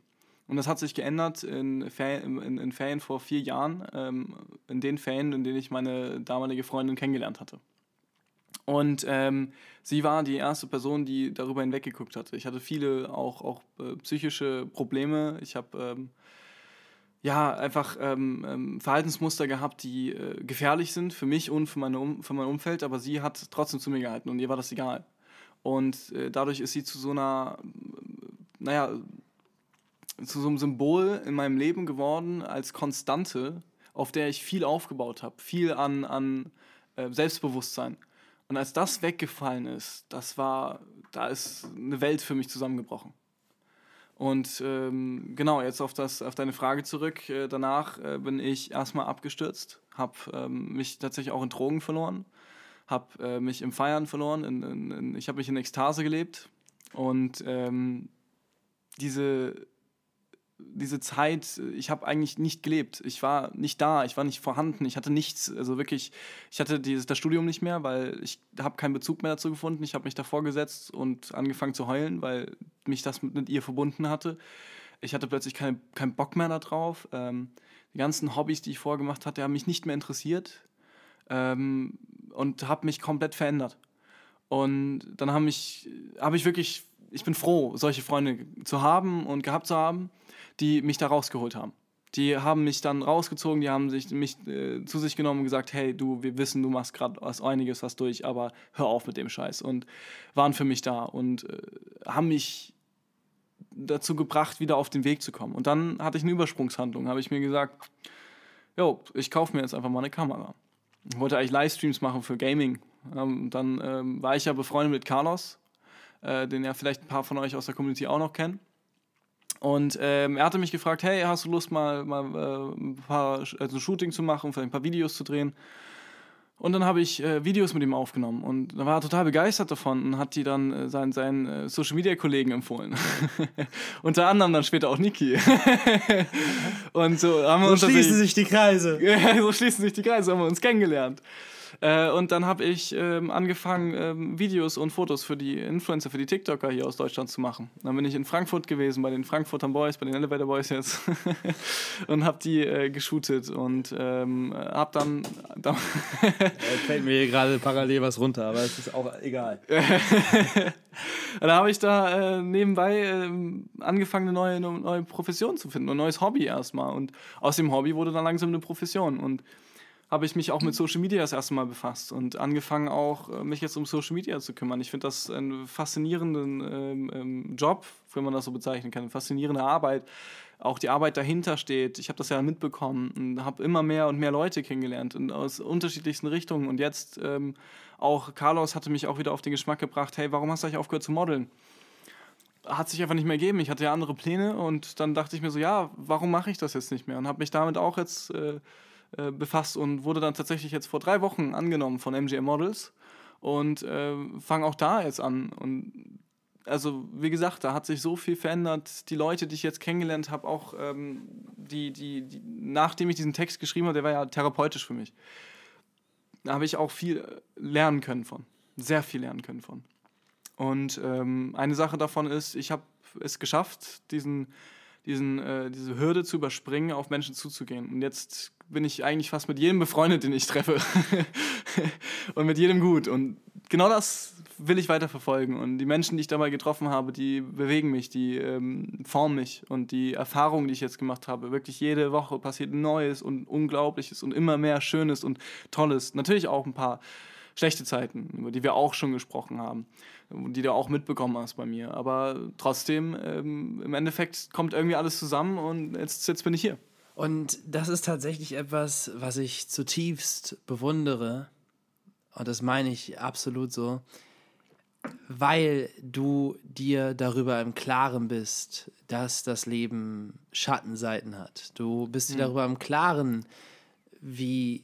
S2: Und das hat sich geändert in, Ferien, in, in Ferien vor vier Jahren, ähm, in den Ferien, in denen ich meine damalige Freundin kennengelernt hatte. Und ähm, sie war die erste Person, die darüber hinweggeguckt hatte. Ich hatte viele auch, auch äh, psychische Probleme. Ich habe ähm, ja einfach ähm, ähm, Verhaltensmuster gehabt, die äh, gefährlich sind für mich und für, meine um für mein Umfeld, aber sie hat trotzdem zu mir gehalten und ihr war das egal. Und äh, dadurch ist sie zu so einer, naja, zu so einem Symbol in meinem Leben geworden als Konstante, auf der ich viel aufgebaut habe, viel an, an äh, Selbstbewusstsein. Und als das weggefallen ist, das war, da ist eine Welt für mich zusammengebrochen. Und ähm, genau, jetzt auf, das, auf deine Frage zurück. Äh, danach äh, bin ich erstmal abgestürzt, habe ähm, mich tatsächlich auch in Drogen verloren, habe äh, mich im Feiern verloren, in, in, in, ich habe mich in Ekstase gelebt. Und ähm, diese, diese Zeit, ich habe eigentlich nicht gelebt. Ich war nicht da, ich war nicht vorhanden, ich hatte nichts. Also wirklich, ich hatte dieses, das Studium nicht mehr, weil ich habe keinen Bezug mehr dazu gefunden. Ich habe mich davor gesetzt und angefangen zu heulen, weil mich das mit, mit ihr verbunden hatte. Ich hatte plötzlich keine, keinen Bock mehr darauf. Ähm, die ganzen Hobbys, die ich vorher gemacht hatte, haben mich nicht mehr interessiert ähm, und habe mich komplett verändert. Und dann habe ich, habe ich wirklich, ich bin froh, solche Freunde zu haben und gehabt zu haben, die mich da rausgeholt haben. Die haben mich dann rausgezogen, die haben sich, mich äh, zu sich genommen und gesagt, hey, du, wir wissen, du machst gerade was einiges was durch, aber hör auf mit dem Scheiß. Und waren für mich da und äh, haben mich dazu gebracht, wieder auf den Weg zu kommen. Und dann hatte ich eine Übersprungshandlung, habe ich mir gesagt, jo, ich kaufe mir jetzt einfach mal eine Kamera. Ich wollte eigentlich Livestreams machen für Gaming. Ähm, dann ähm, war ich ja befreundet mit Carlos, äh, den ja vielleicht ein paar von euch aus der Community auch noch kennen. Und ähm, er hatte mich gefragt, hey, hast du Lust mal, mal äh, ein paar also Shooting zu machen, vielleicht ein paar Videos zu drehen? Und dann habe ich äh, Videos mit ihm aufgenommen und da war er total begeistert davon und hat die dann äh, seinen, seinen äh, Social Media Kollegen empfohlen. Unter anderem dann später auch Niki. und so haben wir
S1: So
S2: uns
S1: schließen sich die Kreise.
S2: so schließen sich die Kreise, haben wir uns kennengelernt. Äh, und dann habe ich ähm, angefangen, ähm, Videos und Fotos für die Influencer, für die TikToker hier aus Deutschland zu machen. Dann bin ich in Frankfurt gewesen, bei den Frankfurter Boys, bei den Elevator Boys jetzt. und habe die äh, geshootet und ähm, habe dann... dann
S1: fällt mir hier gerade parallel was runter, aber es ist auch egal.
S2: dann habe ich da äh, nebenbei äh, angefangen, eine neue, eine neue Profession zu finden, ein neues Hobby erstmal. Und aus dem Hobby wurde dann langsam eine Profession. Und habe ich mich auch mit Social Media das erste Mal befasst und angefangen auch äh, mich jetzt um Social Media zu kümmern. Ich finde das einen faszinierenden ähm, ähm, Job, wenn man das so bezeichnen kann, eine faszinierende Arbeit. Auch die Arbeit dahinter steht. Ich habe das ja mitbekommen und habe immer mehr und mehr Leute kennengelernt und aus unterschiedlichsten Richtungen. Und jetzt ähm, auch Carlos hatte mich auch wieder auf den Geschmack gebracht, hey, warum hast du eigentlich aufgehört zu modeln? Hat sich einfach nicht mehr gegeben. Ich hatte ja andere Pläne und dann dachte ich mir so, ja, warum mache ich das jetzt nicht mehr? Und habe mich damit auch jetzt... Äh, äh, befasst und wurde dann tatsächlich jetzt vor drei Wochen angenommen von MGM Models und äh, fange auch da jetzt an. Und also wie gesagt, da hat sich so viel verändert. Die Leute, die ich jetzt kennengelernt habe, auch ähm, die, die, die, nachdem ich diesen Text geschrieben habe, der war ja therapeutisch für mich. Da habe ich auch viel lernen können von. Sehr viel lernen können von. Und ähm, eine Sache davon ist, ich habe es geschafft, diesen, diesen, äh, diese Hürde zu überspringen, auf Menschen zuzugehen. Und jetzt bin ich eigentlich fast mit jedem befreundet, den ich treffe. und mit jedem gut. Und genau das will ich weiter verfolgen. Und die Menschen, die ich dabei getroffen habe, die bewegen mich, die ähm, formen mich. Und die Erfahrungen, die ich jetzt gemacht habe, wirklich jede Woche passiert Neues und Unglaubliches und immer mehr Schönes und Tolles. Natürlich auch ein paar schlechte Zeiten, über die wir auch schon gesprochen haben, die du auch mitbekommen hast bei mir. Aber trotzdem, ähm, im Endeffekt kommt irgendwie alles zusammen und jetzt, jetzt bin ich hier.
S1: Und das ist tatsächlich etwas, was ich zutiefst bewundere. Und das meine ich absolut so, weil du dir darüber im Klaren bist, dass das Leben Schattenseiten hat. Du bist dir mhm. darüber im Klaren, wie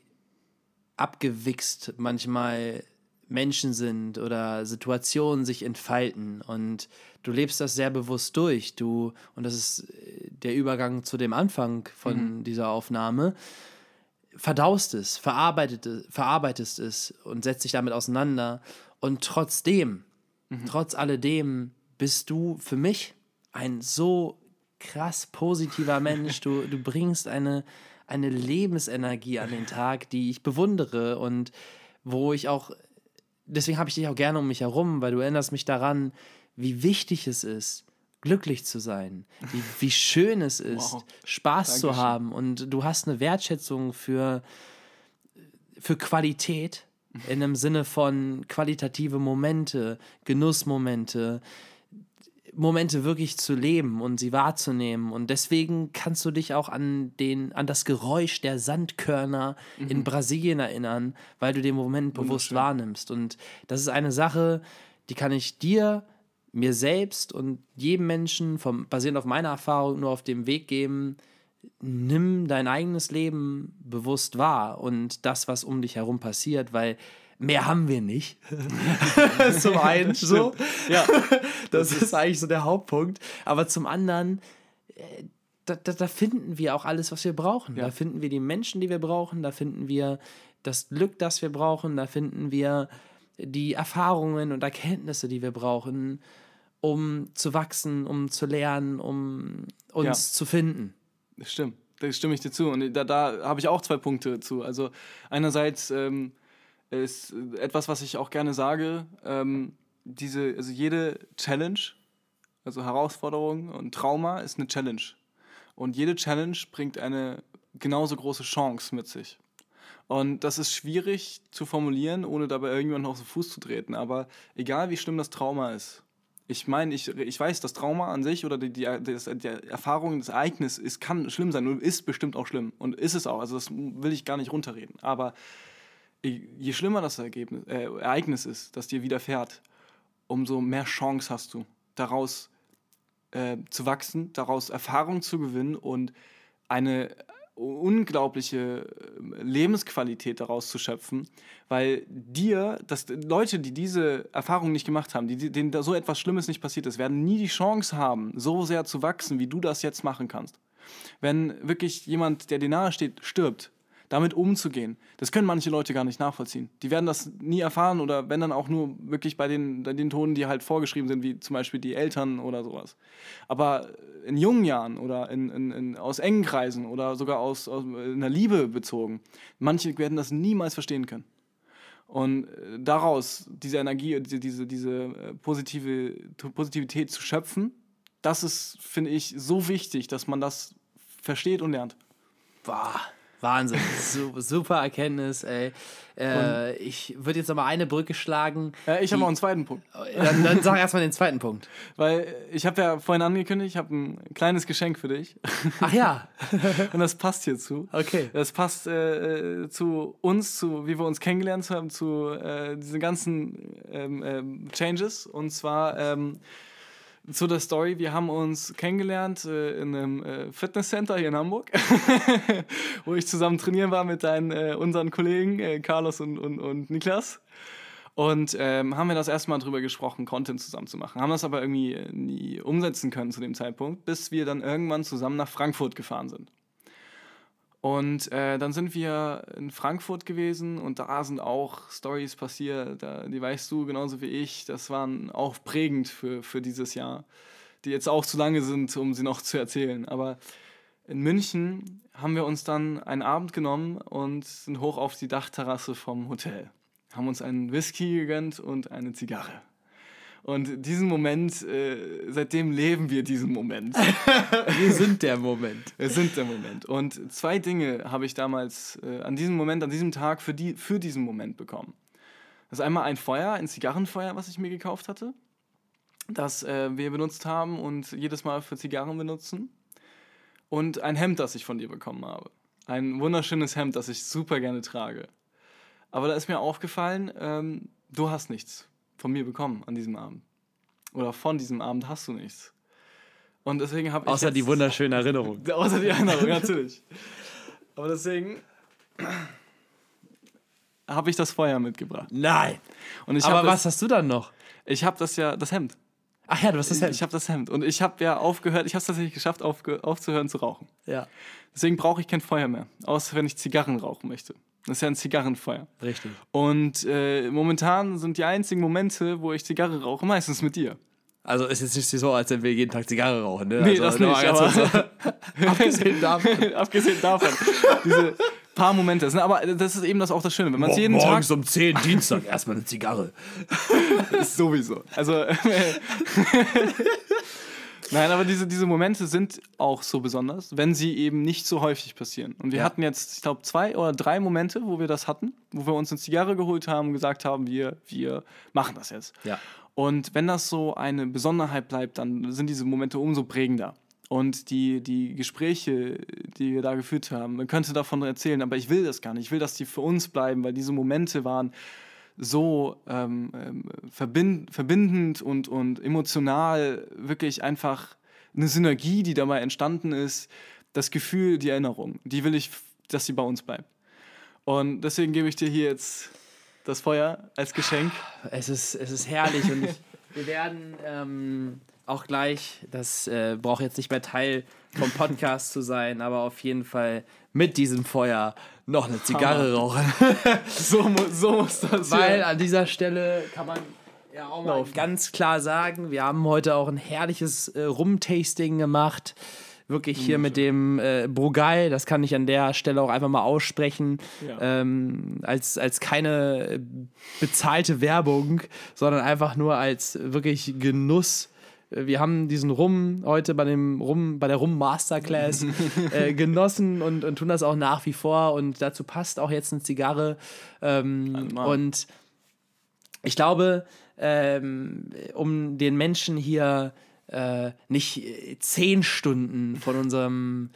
S1: abgewichst manchmal Menschen sind oder Situationen sich entfalten und du lebst das sehr bewusst durch. Du, und das ist äh, der Übergang zu dem Anfang von mhm. dieser Aufnahme, verdaust es, verarbeitet, verarbeitest es und setzt dich damit auseinander. Und trotzdem, mhm. trotz alledem, bist du für mich ein so krass positiver Mensch. Du, du bringst eine, eine Lebensenergie an den Tag, die ich bewundere und wo ich auch deswegen habe ich dich auch gerne um mich herum, weil du erinnerst mich daran, wie wichtig es ist, glücklich zu sein, wie, wie schön es ist, wow. Spaß Dankeschön. zu haben und du hast eine Wertschätzung für, für Qualität in einem Sinne von qualitative Momente, Genussmomente, Momente wirklich zu leben und sie wahrzunehmen. Und deswegen kannst du dich auch an, den, an das Geräusch der Sandkörner mhm. in Brasilien erinnern, weil du den Moment bewusst wahrnimmst. Und das ist eine Sache, die kann ich dir, mir selbst und jedem Menschen, vom, basierend auf meiner Erfahrung, nur auf dem Weg geben. Nimm dein eigenes Leben bewusst wahr und das, was um dich herum passiert, weil mehr haben wir nicht. zum einen so. Ja. Das ist eigentlich so der Hauptpunkt. Aber zum anderen, äh, da, da, da finden wir auch alles, was wir brauchen. Ja. Da finden wir die Menschen, die wir brauchen. Da finden wir das Glück, das wir brauchen. Da finden wir die Erfahrungen und Erkenntnisse, die wir brauchen, um zu wachsen, um zu lernen, um uns ja. zu finden.
S2: Stimmt. Da stimme ich dir zu. Und da, da habe ich auch zwei Punkte zu. Also einerseits ähm, ist etwas, was ich auch gerne sage. Ähm, diese, also jede Challenge, also Herausforderung und Trauma ist eine Challenge. Und jede Challenge bringt eine genauso große Chance mit sich. Und das ist schwierig zu formulieren, ohne dabei irgendjemanden auf den Fuß zu treten. Aber egal wie schlimm das Trauma ist, ich meine, ich, ich weiß, das Trauma an sich oder die, die, das, die Erfahrung, das Ereignis, es kann schlimm sein und ist bestimmt auch schlimm. Und ist es auch. Also das will ich gar nicht runterreden. Aber je schlimmer das Ergebnis, äh, Ereignis ist, das dir widerfährt, umso mehr Chance hast du, daraus äh, zu wachsen, daraus Erfahrung zu gewinnen und eine unglaubliche äh, Lebensqualität daraus zu schöpfen, weil dir, dass Leute, die diese Erfahrung nicht gemacht haben, die, denen so etwas Schlimmes nicht passiert ist, werden nie die Chance haben, so sehr zu wachsen, wie du das jetzt machen kannst. Wenn wirklich jemand, der dir nahe steht, stirbt, damit umzugehen. Das können manche Leute gar nicht nachvollziehen. Die werden das nie erfahren oder wenn dann auch nur wirklich bei den, bei den Tonen, die halt vorgeschrieben sind, wie zum Beispiel die Eltern oder sowas. Aber in jungen Jahren oder in, in, in, aus engen Kreisen oder sogar aus, aus einer Liebe bezogen, manche werden das niemals verstehen können. Und äh, daraus diese Energie, diese, diese, äh, positive Positivität zu schöpfen, das ist, finde ich, so wichtig, dass man das versteht und lernt.
S1: Boah. Wahnsinn, super Erkenntnis, ey. Äh, ich würde jetzt noch mal eine Brücke schlagen.
S2: Äh, ich habe noch einen zweiten Punkt.
S1: Dann, dann sag erstmal den zweiten Punkt.
S2: Weil ich habe ja vorhin angekündigt, ich habe ein kleines Geschenk für dich.
S1: Ach ja.
S2: Und das passt hierzu.
S1: Okay.
S2: Das passt äh, zu uns, zu wie wir uns kennengelernt haben, zu äh, diesen ganzen ähm, ähm, Changes. Und zwar ähm, zu der Story. Wir haben uns kennengelernt äh, in einem äh, Fitnesscenter hier in Hamburg, wo ich zusammen trainieren war mit deinen, äh, unseren Kollegen äh, Carlos und, und, und Niklas. Und ähm, haben wir das erstmal drüber gesprochen, Content zusammen zu machen. Haben das aber irgendwie äh, nie umsetzen können zu dem Zeitpunkt, bis wir dann irgendwann zusammen nach Frankfurt gefahren sind. Und äh, dann sind wir in Frankfurt gewesen und da sind auch Stories passiert, da, die weißt du genauso wie ich. Das waren auch prägend für, für dieses Jahr, die jetzt auch zu lange sind, um sie noch zu erzählen. Aber in München haben wir uns dann einen Abend genommen und sind hoch auf die Dachterrasse vom Hotel. Haben uns einen Whisky gegönnt und eine Zigarre. Und diesen Moment, äh, seitdem leben wir diesen Moment.
S1: wir sind der Moment.
S2: Wir sind der Moment. Und zwei Dinge habe ich damals äh, an diesem Moment, an diesem Tag für, die, für diesen Moment bekommen. Das ist einmal ein Feuer, ein Zigarrenfeuer, was ich mir gekauft hatte, das äh, wir benutzt haben und jedes Mal für Zigarren benutzen. Und ein Hemd, das ich von dir bekommen habe. Ein wunderschönes Hemd, das ich super gerne trage. Aber da ist mir aufgefallen, ähm, du hast nichts von mir bekommen an diesem Abend. Oder von diesem Abend hast du nichts. Und deswegen habe ich.
S1: Außer die wunderschöne Erinnerung.
S2: außer die Erinnerung, natürlich. Aber deswegen habe ich das Feuer mitgebracht.
S1: Nein.
S2: Und ich
S1: Aber was das, hast du dann noch?
S2: Ich habe das ja, das Hemd.
S1: Ach ja, du hast das Hemd.
S2: Ich, ich habe das Hemd. Und ich habe ja aufgehört, ich habe es tatsächlich geschafft, aufge, aufzuhören zu rauchen.
S1: Ja.
S2: Deswegen brauche ich kein Feuer mehr. Außer wenn ich Zigarren rauchen möchte. Das ist ja ein Zigarrenfeuer.
S1: Richtig.
S2: Und äh, momentan sind die einzigen Momente, wo ich Zigarre rauche, meistens mit dir.
S1: Also ist jetzt nicht so, als wenn wir jeden Tag Zigarre rauchen, ne?
S2: Nee,
S1: also,
S2: das nicht. Aber
S1: so. abgesehen davon.
S2: abgesehen davon. Diese paar Momente. Aber das ist eben das auch das Schöne. Wenn man jeden
S1: Morgens
S2: Tag
S1: um 10 Dienstag erstmal eine Zigarre.
S2: sowieso. Also Nein, aber diese, diese Momente sind auch so besonders, wenn sie eben nicht so häufig passieren. Und wir ja. hatten jetzt, ich glaube, zwei oder drei Momente, wo wir das hatten, wo wir uns eine Zigarre geholt haben und gesagt haben, wir, wir machen das jetzt.
S1: Ja.
S2: Und wenn das so eine Besonderheit bleibt, dann sind diese Momente umso prägender. Und die, die Gespräche, die wir da geführt haben, man könnte davon erzählen, aber ich will das gar nicht. Ich will, dass die für uns bleiben, weil diese Momente waren so ähm, ähm, verbind, verbindend und, und emotional wirklich einfach eine Synergie, die dabei entstanden ist, das Gefühl, die Erinnerung, die will ich, dass sie bei uns bleibt. Und deswegen gebe ich dir hier jetzt das Feuer als Geschenk.
S1: Es ist, es ist herrlich und ich, wir werden ähm, auch gleich, das äh, braucht jetzt nicht mehr Teil vom Podcast zu sein, aber auf jeden Fall mit diesem Feuer noch eine Zigarre rauchen.
S2: so, so muss das
S1: Weil hier. an dieser Stelle kann man ja auch mal Laufen. ganz klar sagen, wir haben heute auch ein herrliches äh, Rum-Tasting gemacht. Wirklich hier mit dem äh, Brugal, das kann ich an der Stelle auch einfach mal aussprechen, ja. ähm, als, als keine bezahlte Werbung, sondern einfach nur als wirklich Genuss wir haben diesen Rum heute bei dem Rum, bei der Rum Masterclass äh, genossen und, und tun das auch nach wie vor. Und dazu passt auch jetzt eine Zigarre. Ähm, und ich glaube, ähm, um den Menschen hier äh, nicht zehn Stunden von unserem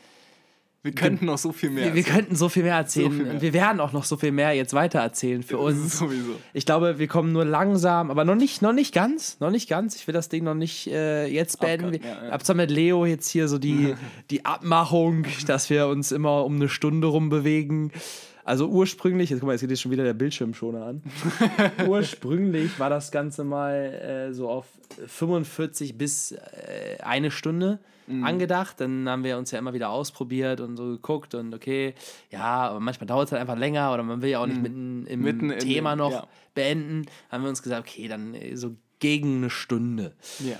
S2: wir könnten noch so viel mehr.
S1: Wir, wir könnten so viel mehr erzählen. So viel mehr. Wir werden auch noch so viel mehr jetzt weiter erzählen für uns.
S2: Sowieso.
S1: Ich glaube, wir kommen nur langsam, aber noch nicht, noch nicht ganz, noch nicht ganz. Ich will das Ding noch nicht äh, jetzt beenden. Ja, ja. Hab's mit Leo jetzt hier so die, die Abmachung, dass wir uns immer um eine Stunde rumbewegen. Also ursprünglich, jetzt guck mal, jetzt geht jetzt schon wieder der Bildschirmschoner an. ursprünglich war das Ganze mal äh, so auf 45 bis äh, eine Stunde. Mhm. angedacht. Dann haben wir uns ja immer wieder ausprobiert und so geguckt und okay, ja, aber manchmal dauert es halt einfach länger oder man will ja auch nicht mhm. mitten im mitten Thema in, noch ja. beenden. Haben wir uns gesagt, okay, dann äh, so gegen eine Stunde. Ja.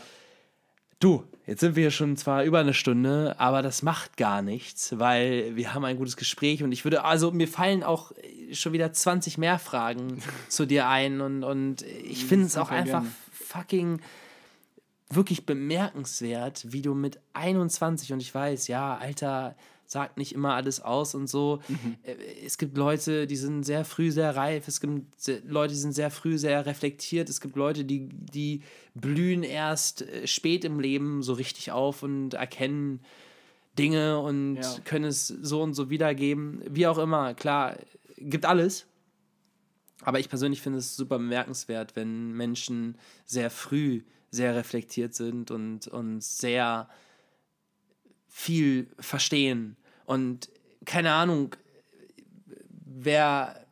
S1: Du, jetzt sind wir schon zwar über eine Stunde, aber das macht gar nichts, weil wir haben ein gutes Gespräch und ich würde, also mir fallen auch schon wieder 20 mehr Fragen zu dir ein und, und ich finde es auch einfach gerne. fucking wirklich bemerkenswert, wie du mit 21 und ich weiß, ja, Alter, sagt nicht immer alles aus und so. Mhm. Äh, es gibt Leute, die sind sehr früh sehr reif, es gibt Leute, die sind sehr früh sehr reflektiert, es gibt Leute, die, die blühen erst äh, spät im Leben so richtig auf und erkennen Dinge und ja. können es so und so wiedergeben. Wie auch immer, klar, gibt alles. Aber ich persönlich finde es super bemerkenswert, wenn Menschen sehr früh sehr reflektiert sind und, und sehr viel verstehen. Und keine Ahnung, wer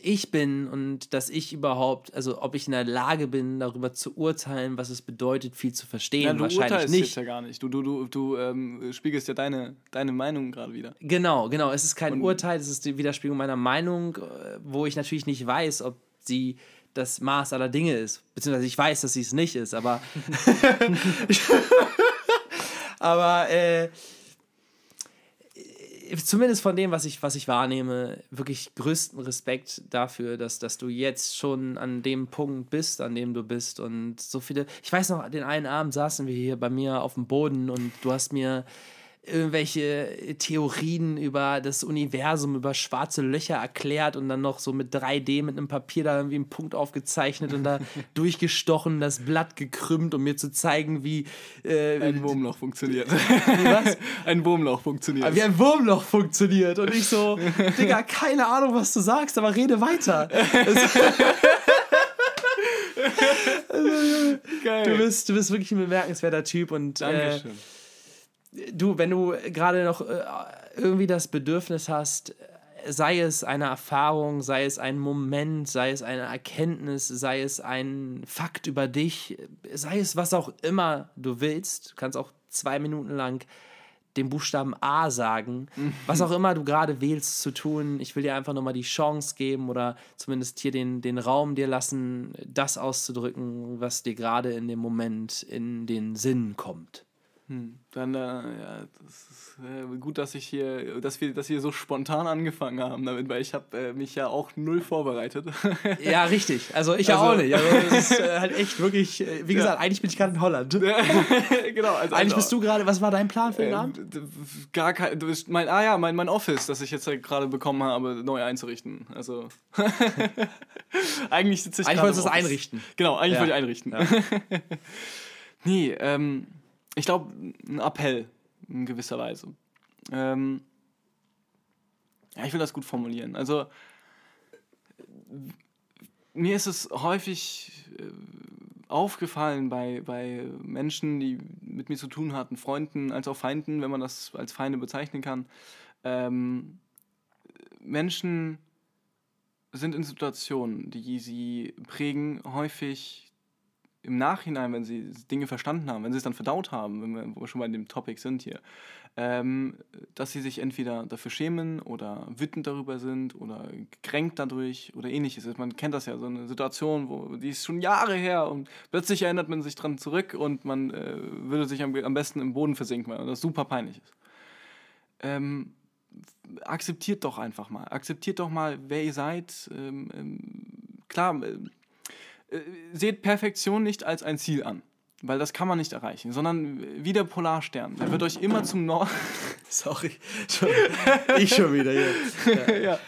S1: ich bin und dass ich überhaupt, also ob ich in der Lage bin, darüber zu urteilen, was es bedeutet, viel zu verstehen. Ja,
S2: du
S1: wahrscheinlich urteilst nicht.
S2: jetzt ja gar nicht. Du, du, du, du ähm, spiegelst ja deine, deine Meinung gerade wieder.
S1: Genau, genau. Es ist kein und Urteil, es ist die Widerspiegelung meiner Meinung, äh, wo ich natürlich nicht weiß, ob sie das Maß aller Dinge ist. Beziehungsweise ich weiß, dass sie es nicht ist, aber. aber äh, zumindest von dem, was ich, was ich wahrnehme, wirklich größten Respekt dafür, dass, dass du jetzt schon an dem Punkt bist, an dem du bist. Und so viele. Ich weiß noch, den einen Abend saßen wir hier bei mir auf dem Boden und du hast mir irgendwelche Theorien über das Universum, über schwarze Löcher erklärt und dann noch so mit 3D mit einem Papier da irgendwie einen Punkt aufgezeichnet und da durchgestochen, das Blatt gekrümmt, um mir zu zeigen, wie
S2: äh, ein Wurmloch funktioniert. Was? Ein Wurmloch funktioniert.
S1: Wie ein Wurmloch funktioniert. Und ich so, Digga, keine Ahnung, was du sagst, aber rede weiter. Geil. Du bist, du bist wirklich ein bemerkenswerter Typ und
S2: Dankeschön. Äh,
S1: du, wenn du gerade noch äh, irgendwie das Bedürfnis hast, sei es eine Erfahrung, sei es ein Moment, sei es eine Erkenntnis, sei es ein Fakt über dich, sei es was auch immer du willst, du kannst auch zwei Minuten lang den Buchstaben A sagen, was auch immer du gerade wählst zu tun. Ich will dir einfach nochmal die Chance geben oder zumindest hier den, den Raum dir lassen, das auszudrücken, was dir gerade in dem Moment in den Sinn kommt.
S2: Hm, dann, äh, ja, das ist äh, gut, dass ich hier, dass wir, dass wir so spontan angefangen haben damit, weil ich habe äh, mich ja auch null vorbereitet.
S1: ja, richtig. Also ich also, auch nicht. Also das ist äh, halt echt wirklich, äh, wie gesagt, ja. eigentlich bin ich gerade in Holland. genau. Also eigentlich bist du gerade, was war dein Plan für den ähm, Abend?
S2: Gar kein, du bist mein, ah ja, mein, mein Office, das ich jetzt halt gerade bekommen habe, neu einzurichten. Also eigentlich sitze ich
S1: Eigentlich wolltest du es einrichten.
S2: Genau, eigentlich ja. wollte ich einrichten. Ja. nee, ähm, ich glaube, ein Appell in gewisser Weise. Ähm, ja, ich will das gut formulieren. Also, mir ist es häufig äh, aufgefallen bei, bei Menschen, die mit mir zu tun hatten, Freunden als auch Feinden, wenn man das als Feinde bezeichnen kann. Ähm, Menschen sind in Situationen, die sie prägen, häufig im Nachhinein, wenn sie Dinge verstanden haben, wenn sie es dann verdaut haben, wenn wir, schon bei dem Topic sind hier, ähm, dass sie sich entweder dafür schämen oder wütend darüber sind oder gekränkt dadurch oder ähnliches. Also man kennt das ja, so eine Situation, wo die ist schon Jahre her und plötzlich erinnert man sich dran zurück und man äh, würde sich am, am, besten im Boden versinken, weil das super peinlich ist. Ähm, akzeptiert doch einfach mal. Akzeptiert doch mal, wer ihr seid. Ähm, ähm, klar, äh, seht Perfektion nicht als ein Ziel an, weil das kann man nicht erreichen, sondern wie der Polarstern. Der wird euch immer zum Norden.
S1: Sorry, ich schon wieder hier.
S2: Ja. ja.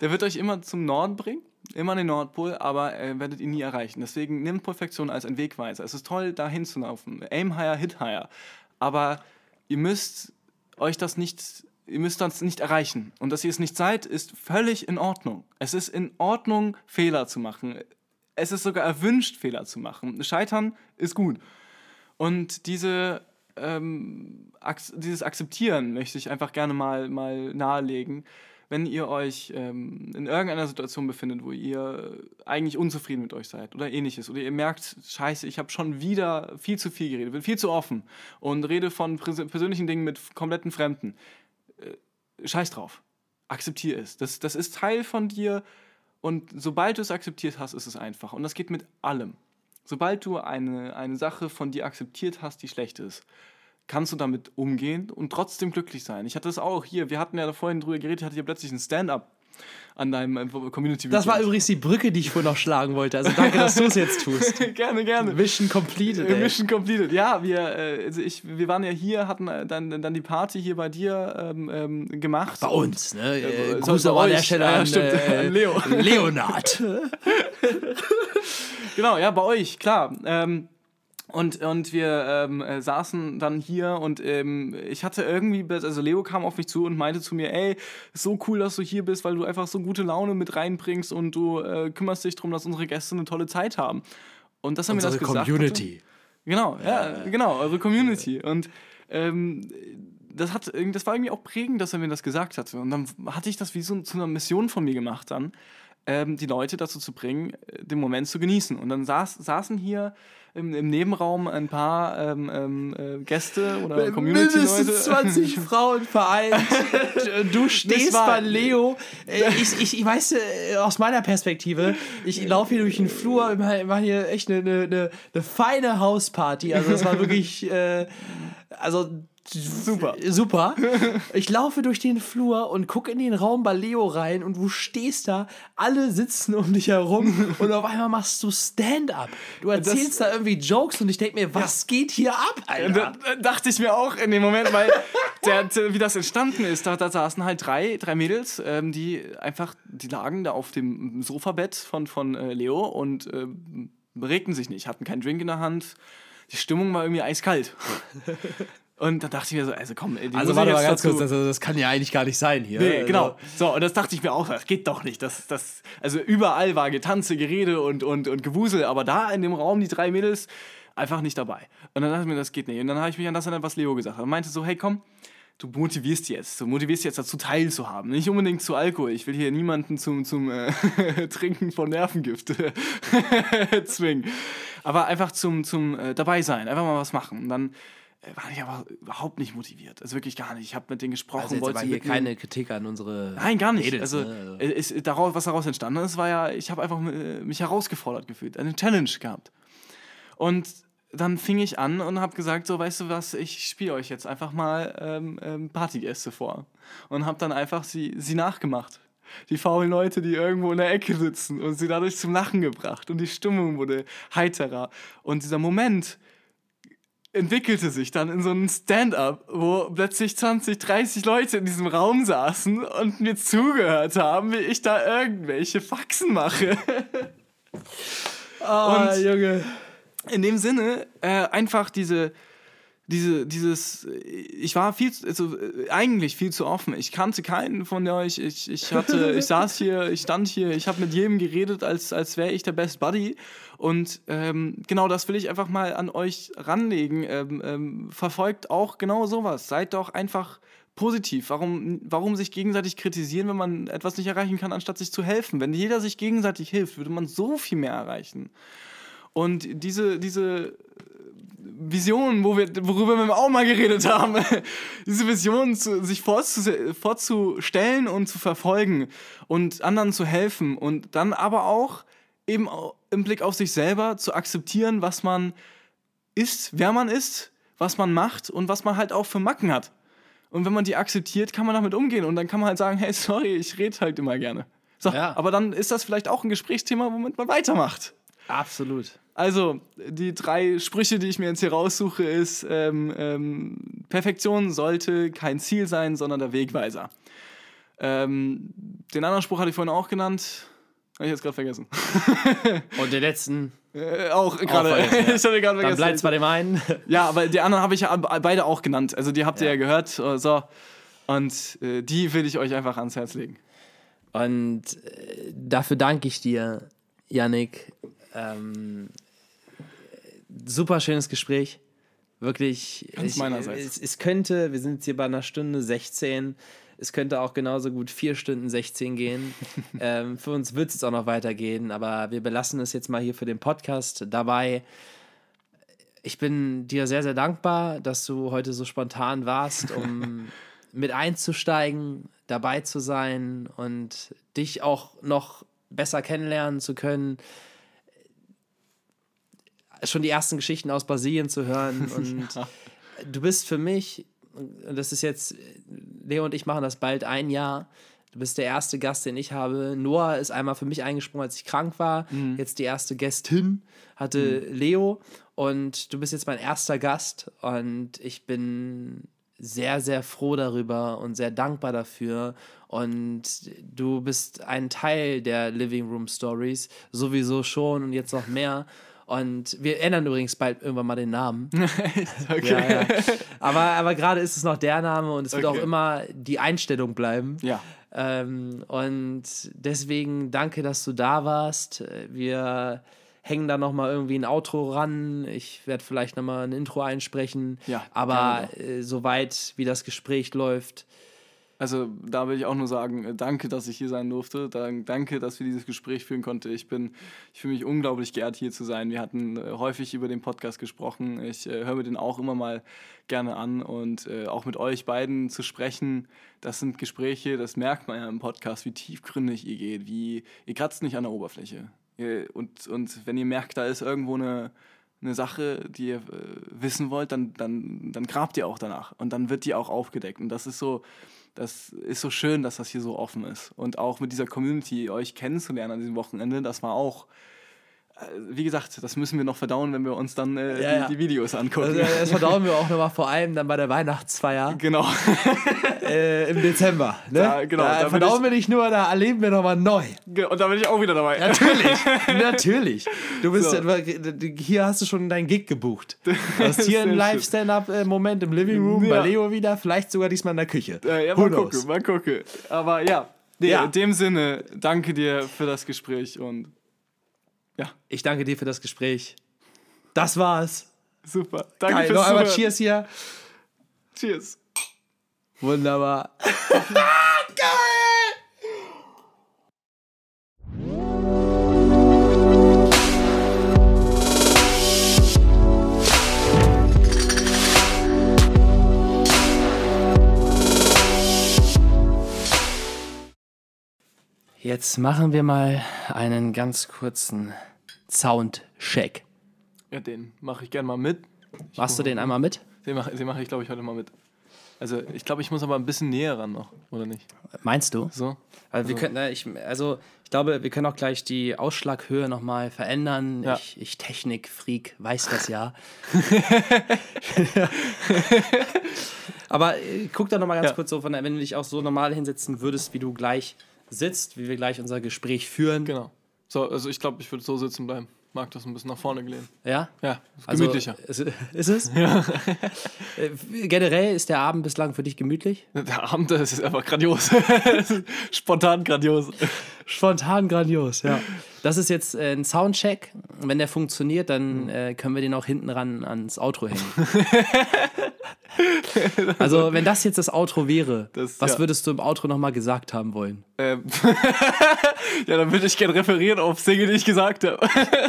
S2: Der wird euch immer zum Norden bringen, immer an den Nordpol, aber äh, werdet ihn nie erreichen. Deswegen nimmt Perfektion als ein Wegweiser. Es ist toll, da hinzulaufen. Aim higher, hit higher. Aber ihr müsst euch das nicht ihr müsst das nicht erreichen. Und dass ihr es nicht seid, ist völlig in Ordnung. Es ist in Ordnung, Fehler zu machen es ist sogar erwünscht, Fehler zu machen. Scheitern ist gut. Und diese, ähm, dieses Akzeptieren möchte ich einfach gerne mal, mal nahelegen, wenn ihr euch ähm, in irgendeiner Situation befindet, wo ihr eigentlich unzufrieden mit euch seid oder ähnliches, oder ihr merkt, scheiße, ich habe schon wieder viel zu viel geredet, bin viel zu offen und rede von persönlichen Dingen mit kompletten Fremden, äh, scheiß drauf. Akzeptier es. Das, das ist Teil von dir und sobald du es akzeptiert hast, ist es einfach. Und das geht mit allem. Sobald du eine, eine Sache von dir akzeptiert hast, die schlecht ist, kannst du damit umgehen und trotzdem glücklich sein. Ich hatte das auch hier, wir hatten ja vorhin drüber geredet, hatte hier plötzlich ein Stand-up an deinem äh, Community
S1: Das war übrigens die Brücke, die ich vorhin noch schlagen wollte. Also danke, dass du es jetzt tust.
S2: gerne, gerne.
S1: Mission completed.
S2: Ey. Mission completed. Ja, wir, äh, also ich, wir waren ja hier, hatten äh, dann, dann die Party hier bei dir ähm, ähm, gemacht.
S1: Bei uns, ne? Äh, Gruß aber an der Stelle an, ja, äh, Leo. Leonard.
S2: genau, ja, bei euch, klar. Ähm, und, und wir ähm, äh, saßen dann hier und ähm, ich hatte irgendwie, also Leo kam auf mich zu und meinte zu mir, ey, ist so cool, dass du hier bist, weil du einfach so gute Laune mit reinbringst und du äh, kümmerst dich darum, dass unsere Gäste eine tolle Zeit haben. Und das haben wir das gesagt.
S1: Community.
S2: Hatte. Genau, ja, ja, genau, eure Community. Und ähm, das, hat, das war irgendwie auch prägend, dass er mir das gesagt hatte. Und dann hatte ich das wie so zu einer Mission von mir gemacht dann, ähm, die Leute dazu zu bringen, äh, den Moment zu genießen. Und dann saß, saßen hier im, im Nebenraum ein paar ähm, ähm, äh, Gäste oder Community-Leute.
S1: Mindestens 20 Frauen vereint. Du stehst bei Leo. Äh, ich, ich, ich weiß, äh, aus meiner Perspektive, ich laufe hier durch den Flur, machen hier echt eine, eine, eine feine Hausparty. Also das war wirklich, äh, also Super. Super. Ich laufe durch den Flur und gucke in den Raum bei Leo rein und du stehst da, alle sitzen um dich herum und auf einmal machst du Stand-up. Du erzählst das, da irgendwie Jokes und ich denke mir, was ja. geht hier ab, Alter?
S2: Da, dachte ich mir auch in dem Moment, weil der, wie das entstanden ist, da, da saßen halt drei, drei Mädels, ähm, die einfach, die lagen da auf dem Sofabett von, von äh, Leo und äh, regten sich nicht, hatten keinen Drink in der Hand. Die Stimmung war irgendwie eiskalt. Und da dachte ich mir so, also komm,
S1: die Also warte mal ganz kurz, das, das, kann ja eigentlich gar nicht sein hier.
S2: Nee, also. genau. So, und das dachte ich mir auch, das geht doch nicht. Das, das, also überall war Getanze, Gerede und, und, und Gewusel, aber da in dem Raum, die drei Mädels, einfach nicht dabei. Und dann dachte ich mir, das geht nicht. Und dann habe ich mich an das erinnert, was Leo gesagt hat. Er meinte so, hey komm, du motivierst jetzt, du motivierst jetzt dazu teilzuhaben. Nicht unbedingt zu Alkohol. Ich will hier niemanden zum, zum äh, Trinken von Nervengift zwingen. Aber einfach zum, zum äh, dabei sein, einfach mal was machen. Und dann war ich aber überhaupt nicht motiviert. Also wirklich gar nicht. Ich habe mit denen gesprochen. Also
S1: wollte aber hier keine Kritik an unsere.
S2: Nein, gar nicht. Mädels, also, ne? also. Ist, daraus, was daraus entstanden ist, war ja, ich habe einfach äh, mich herausgefordert gefühlt, eine Challenge gehabt. Und dann fing ich an und habe gesagt, so, weißt du was, ich spiele euch jetzt einfach mal ähm, ähm, Partygäste vor. Und habe dann einfach sie, sie nachgemacht. Die faulen Leute, die irgendwo in der Ecke sitzen und sie dadurch zum Lachen gebracht. Und die Stimmung wurde heiterer. Und dieser Moment, entwickelte sich dann in so einen Stand-up, wo plötzlich 20, 30 Leute in diesem Raum saßen und mir zugehört haben, wie ich da irgendwelche Faxen mache.
S1: Oh, Junge.
S2: In dem Sinne, äh, einfach diese, diese, dieses, ich war viel, also eigentlich viel zu offen. Ich kannte keinen von euch. Ich, ich hatte, ich saß hier, ich stand hier, ich habe mit jedem geredet, als, als wäre ich der Best Buddy. Und ähm, genau das will ich einfach mal an euch ranlegen. Ähm, ähm, verfolgt auch genau sowas. Seid doch einfach positiv. Warum, warum sich gegenseitig kritisieren, wenn man etwas nicht erreichen kann, anstatt sich zu helfen? Wenn jeder sich gegenseitig hilft, würde man so viel mehr erreichen. Und diese, diese Visionen, wo wir, worüber wir auch mal geredet haben, diese Visionen zu, sich vorzustellen und zu verfolgen und anderen zu helfen und dann aber auch eben im Blick auf sich selber zu akzeptieren, was man ist, wer man ist, was man macht und was man halt auch für Macken hat. Und wenn man die akzeptiert, kann man damit umgehen und dann kann man halt sagen, hey, sorry, ich rede halt immer gerne. So, ja. aber dann ist das vielleicht auch ein Gesprächsthema, womit man weitermacht.
S1: Absolut.
S2: Also, die drei Sprüche, die ich mir jetzt hier raussuche, ist, ähm, ähm, Perfektion sollte kein Ziel sein, sondern der Wegweiser. Ähm, den anderen Spruch hatte ich vorhin auch genannt. Habe ich jetzt gerade vergessen.
S1: Und den letzten?
S2: Äh, auch gerade. Ja.
S1: ich hatte gerade vergessen. Dann bleibt es bei dem einen.
S2: Ja, aber die anderen habe ich ja beide auch genannt. Also die habt ihr ja, ja gehört. Äh, so. Und äh, die will ich euch einfach ans Herz legen.
S1: Und äh, dafür danke ich dir, Yannick. Ähm, super schönes Gespräch. Wirklich.
S2: Ganz ich, meinerseits.
S1: Es, es, könnte, wir sind jetzt hier bei einer Stunde 16. Es könnte auch genauso gut 4 Stunden 16 gehen. ähm, für uns wird es jetzt auch noch weitergehen, aber wir belassen es jetzt mal hier für den Podcast dabei. Ich bin dir sehr, sehr dankbar, dass du heute so spontan warst, um mit einzusteigen, dabei zu sein und dich auch noch besser kennenlernen zu können schon die ersten Geschichten aus Brasilien zu hören. Und ja. du bist für mich, und das ist jetzt, Leo und ich machen das bald ein Jahr. Du bist der erste Gast, den ich habe. Noah ist einmal für mich eingesprungen, als ich krank war. Mhm. Jetzt die erste Gästin hatte mhm. Leo. Und du bist jetzt mein erster Gast. Und ich bin sehr, sehr froh darüber und sehr dankbar dafür. Und du bist ein Teil der Living Room Stories, sowieso schon und jetzt noch mehr. Und wir ändern übrigens bald irgendwann mal den Namen. okay. Ja, ja. Aber, aber gerade ist es noch der Name und es wird okay. auch immer die Einstellung bleiben.
S2: Ja.
S1: Ähm, und deswegen danke, dass du da warst. Wir hängen da nochmal irgendwie ein Outro ran. Ich werde vielleicht nochmal ein Intro einsprechen.
S2: Ja,
S1: aber äh, soweit wie das Gespräch läuft,
S2: also da will ich auch nur sagen, äh, danke, dass ich hier sein durfte. Danke, dass wir dieses Gespräch führen konnten. Ich bin, ich fühle mich unglaublich geehrt, hier zu sein. Wir hatten äh, häufig über den Podcast gesprochen. Ich äh, höre mir den auch immer mal gerne an und äh, auch mit euch beiden zu sprechen, das sind Gespräche, das merkt man ja im Podcast, wie tiefgründig ihr geht, wie ihr kratzt nicht an der Oberfläche. Und, und wenn ihr merkt, da ist irgendwo eine, eine Sache, die ihr äh, wissen wollt, dann, dann, dann grabt ihr auch danach und dann wird die auch aufgedeckt. Und das ist so, das ist so schön, dass das hier so offen ist. Und auch mit dieser Community euch kennenzulernen an diesem Wochenende, das war auch äh, wie gesagt, das müssen wir noch verdauen, wenn wir uns dann äh, ja, die, ja. die, Videos angucken. Also,
S1: das verdauen wir auch nochmal vor allem dann bei der Weihnachtsfeier.
S2: Genau.
S1: Äh, Im Dezember. Ne? Ja, genau. Da, da verdauen ich, wir nicht nur, da erleben wir nochmal neu.
S2: Und da bin ich auch wieder dabei.
S1: Natürlich, natürlich. Du bist, so. hier hast du schon deinen Gig gebucht. Du hast hier einen Live-Stand-Up-Moment im Living Room bei Leo wieder, vielleicht sogar diesmal in der Küche.
S2: ja, mal gucken, mal gucken. Aber ja, nee, in dem Sinne, danke dir für das Gespräch und
S1: ja. Ich danke dir für das Gespräch. Das war's.
S2: Super.
S1: Danke Geil. fürs Noch einmal Cheers hier.
S2: Cheers.
S1: Wunderbar. Geil! Jetzt machen wir mal einen ganz kurzen Soundcheck.
S2: Ja, den mache ich gerne mal mit.
S1: Ich Machst du den einmal mit?
S2: Den mache mach ich, glaube ich, heute mal mit. Also ich glaube, ich muss aber ein bisschen näher ran noch, oder nicht?
S1: Meinst du?
S2: So.
S1: Also, wir können, ich, also ich glaube, wir können auch gleich die Ausschlaghöhe nochmal verändern. Ja. Ich, ich Technik-Freak weiß das ja. aber äh, guck da nochmal ganz ja. kurz so, von, wenn du dich auch so normal hinsetzen würdest, wie du gleich sitzt, wie wir gleich unser Gespräch führen.
S2: Genau. So, also ich glaube, ich würde so sitzen bleiben. Mag das ein bisschen nach vorne gelehnt.
S1: Ja?
S2: Ja, also, gemütlicher.
S1: Also, ist, ist es? Ja. Äh, generell ist der Abend bislang für dich gemütlich?
S2: Der Abend ist einfach grandios. Spontan grandios.
S1: Spontan grandios, ja. Das ist jetzt äh, ein Soundcheck. Wenn der funktioniert, dann mhm. äh, können wir den auch hinten ran ans Outro hängen. also, wenn das jetzt das Outro wäre, das, was ja. würdest du im Outro nochmal gesagt haben wollen?
S2: Ähm. ja, dann würde ich gerne referieren auf Dinge, die ich gesagt habe.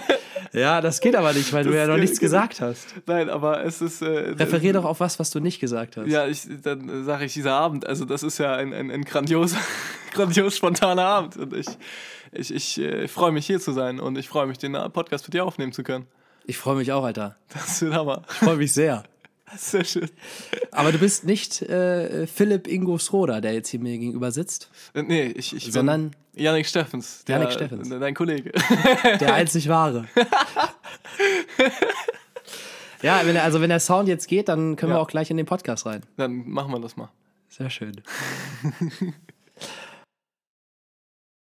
S1: ja, das geht aber nicht, weil das du ja noch nichts gesagt hast.
S2: Nein, aber es ist. Äh,
S1: Referier doch auf was, was du nicht gesagt hast.
S2: Ja, ich, dann sage ich dieser Abend. Also, das ist ja ein, ein, ein grandios, grandios spontaner Abend. Und ich ich, ich äh, freue mich hier zu sein und ich freue mich, den Podcast mit dir aufnehmen zu können.
S1: Ich freue mich auch, Alter.
S2: Das wird Hammer.
S1: Ich freue mich sehr.
S2: Sehr schön.
S1: Aber du bist nicht äh, Philipp Ingo Schroder, der jetzt hier mir gegenüber sitzt.
S2: Äh, nee, ich, ich
S1: Sondern
S2: bin Janik Steffens.
S1: Der, Janik Steffens.
S2: Dein Kollege.
S1: Der einzig wahre. ja, wenn der, also wenn der Sound jetzt geht, dann können ja. wir auch gleich in den Podcast rein.
S2: Dann machen wir das mal.
S1: Sehr schön.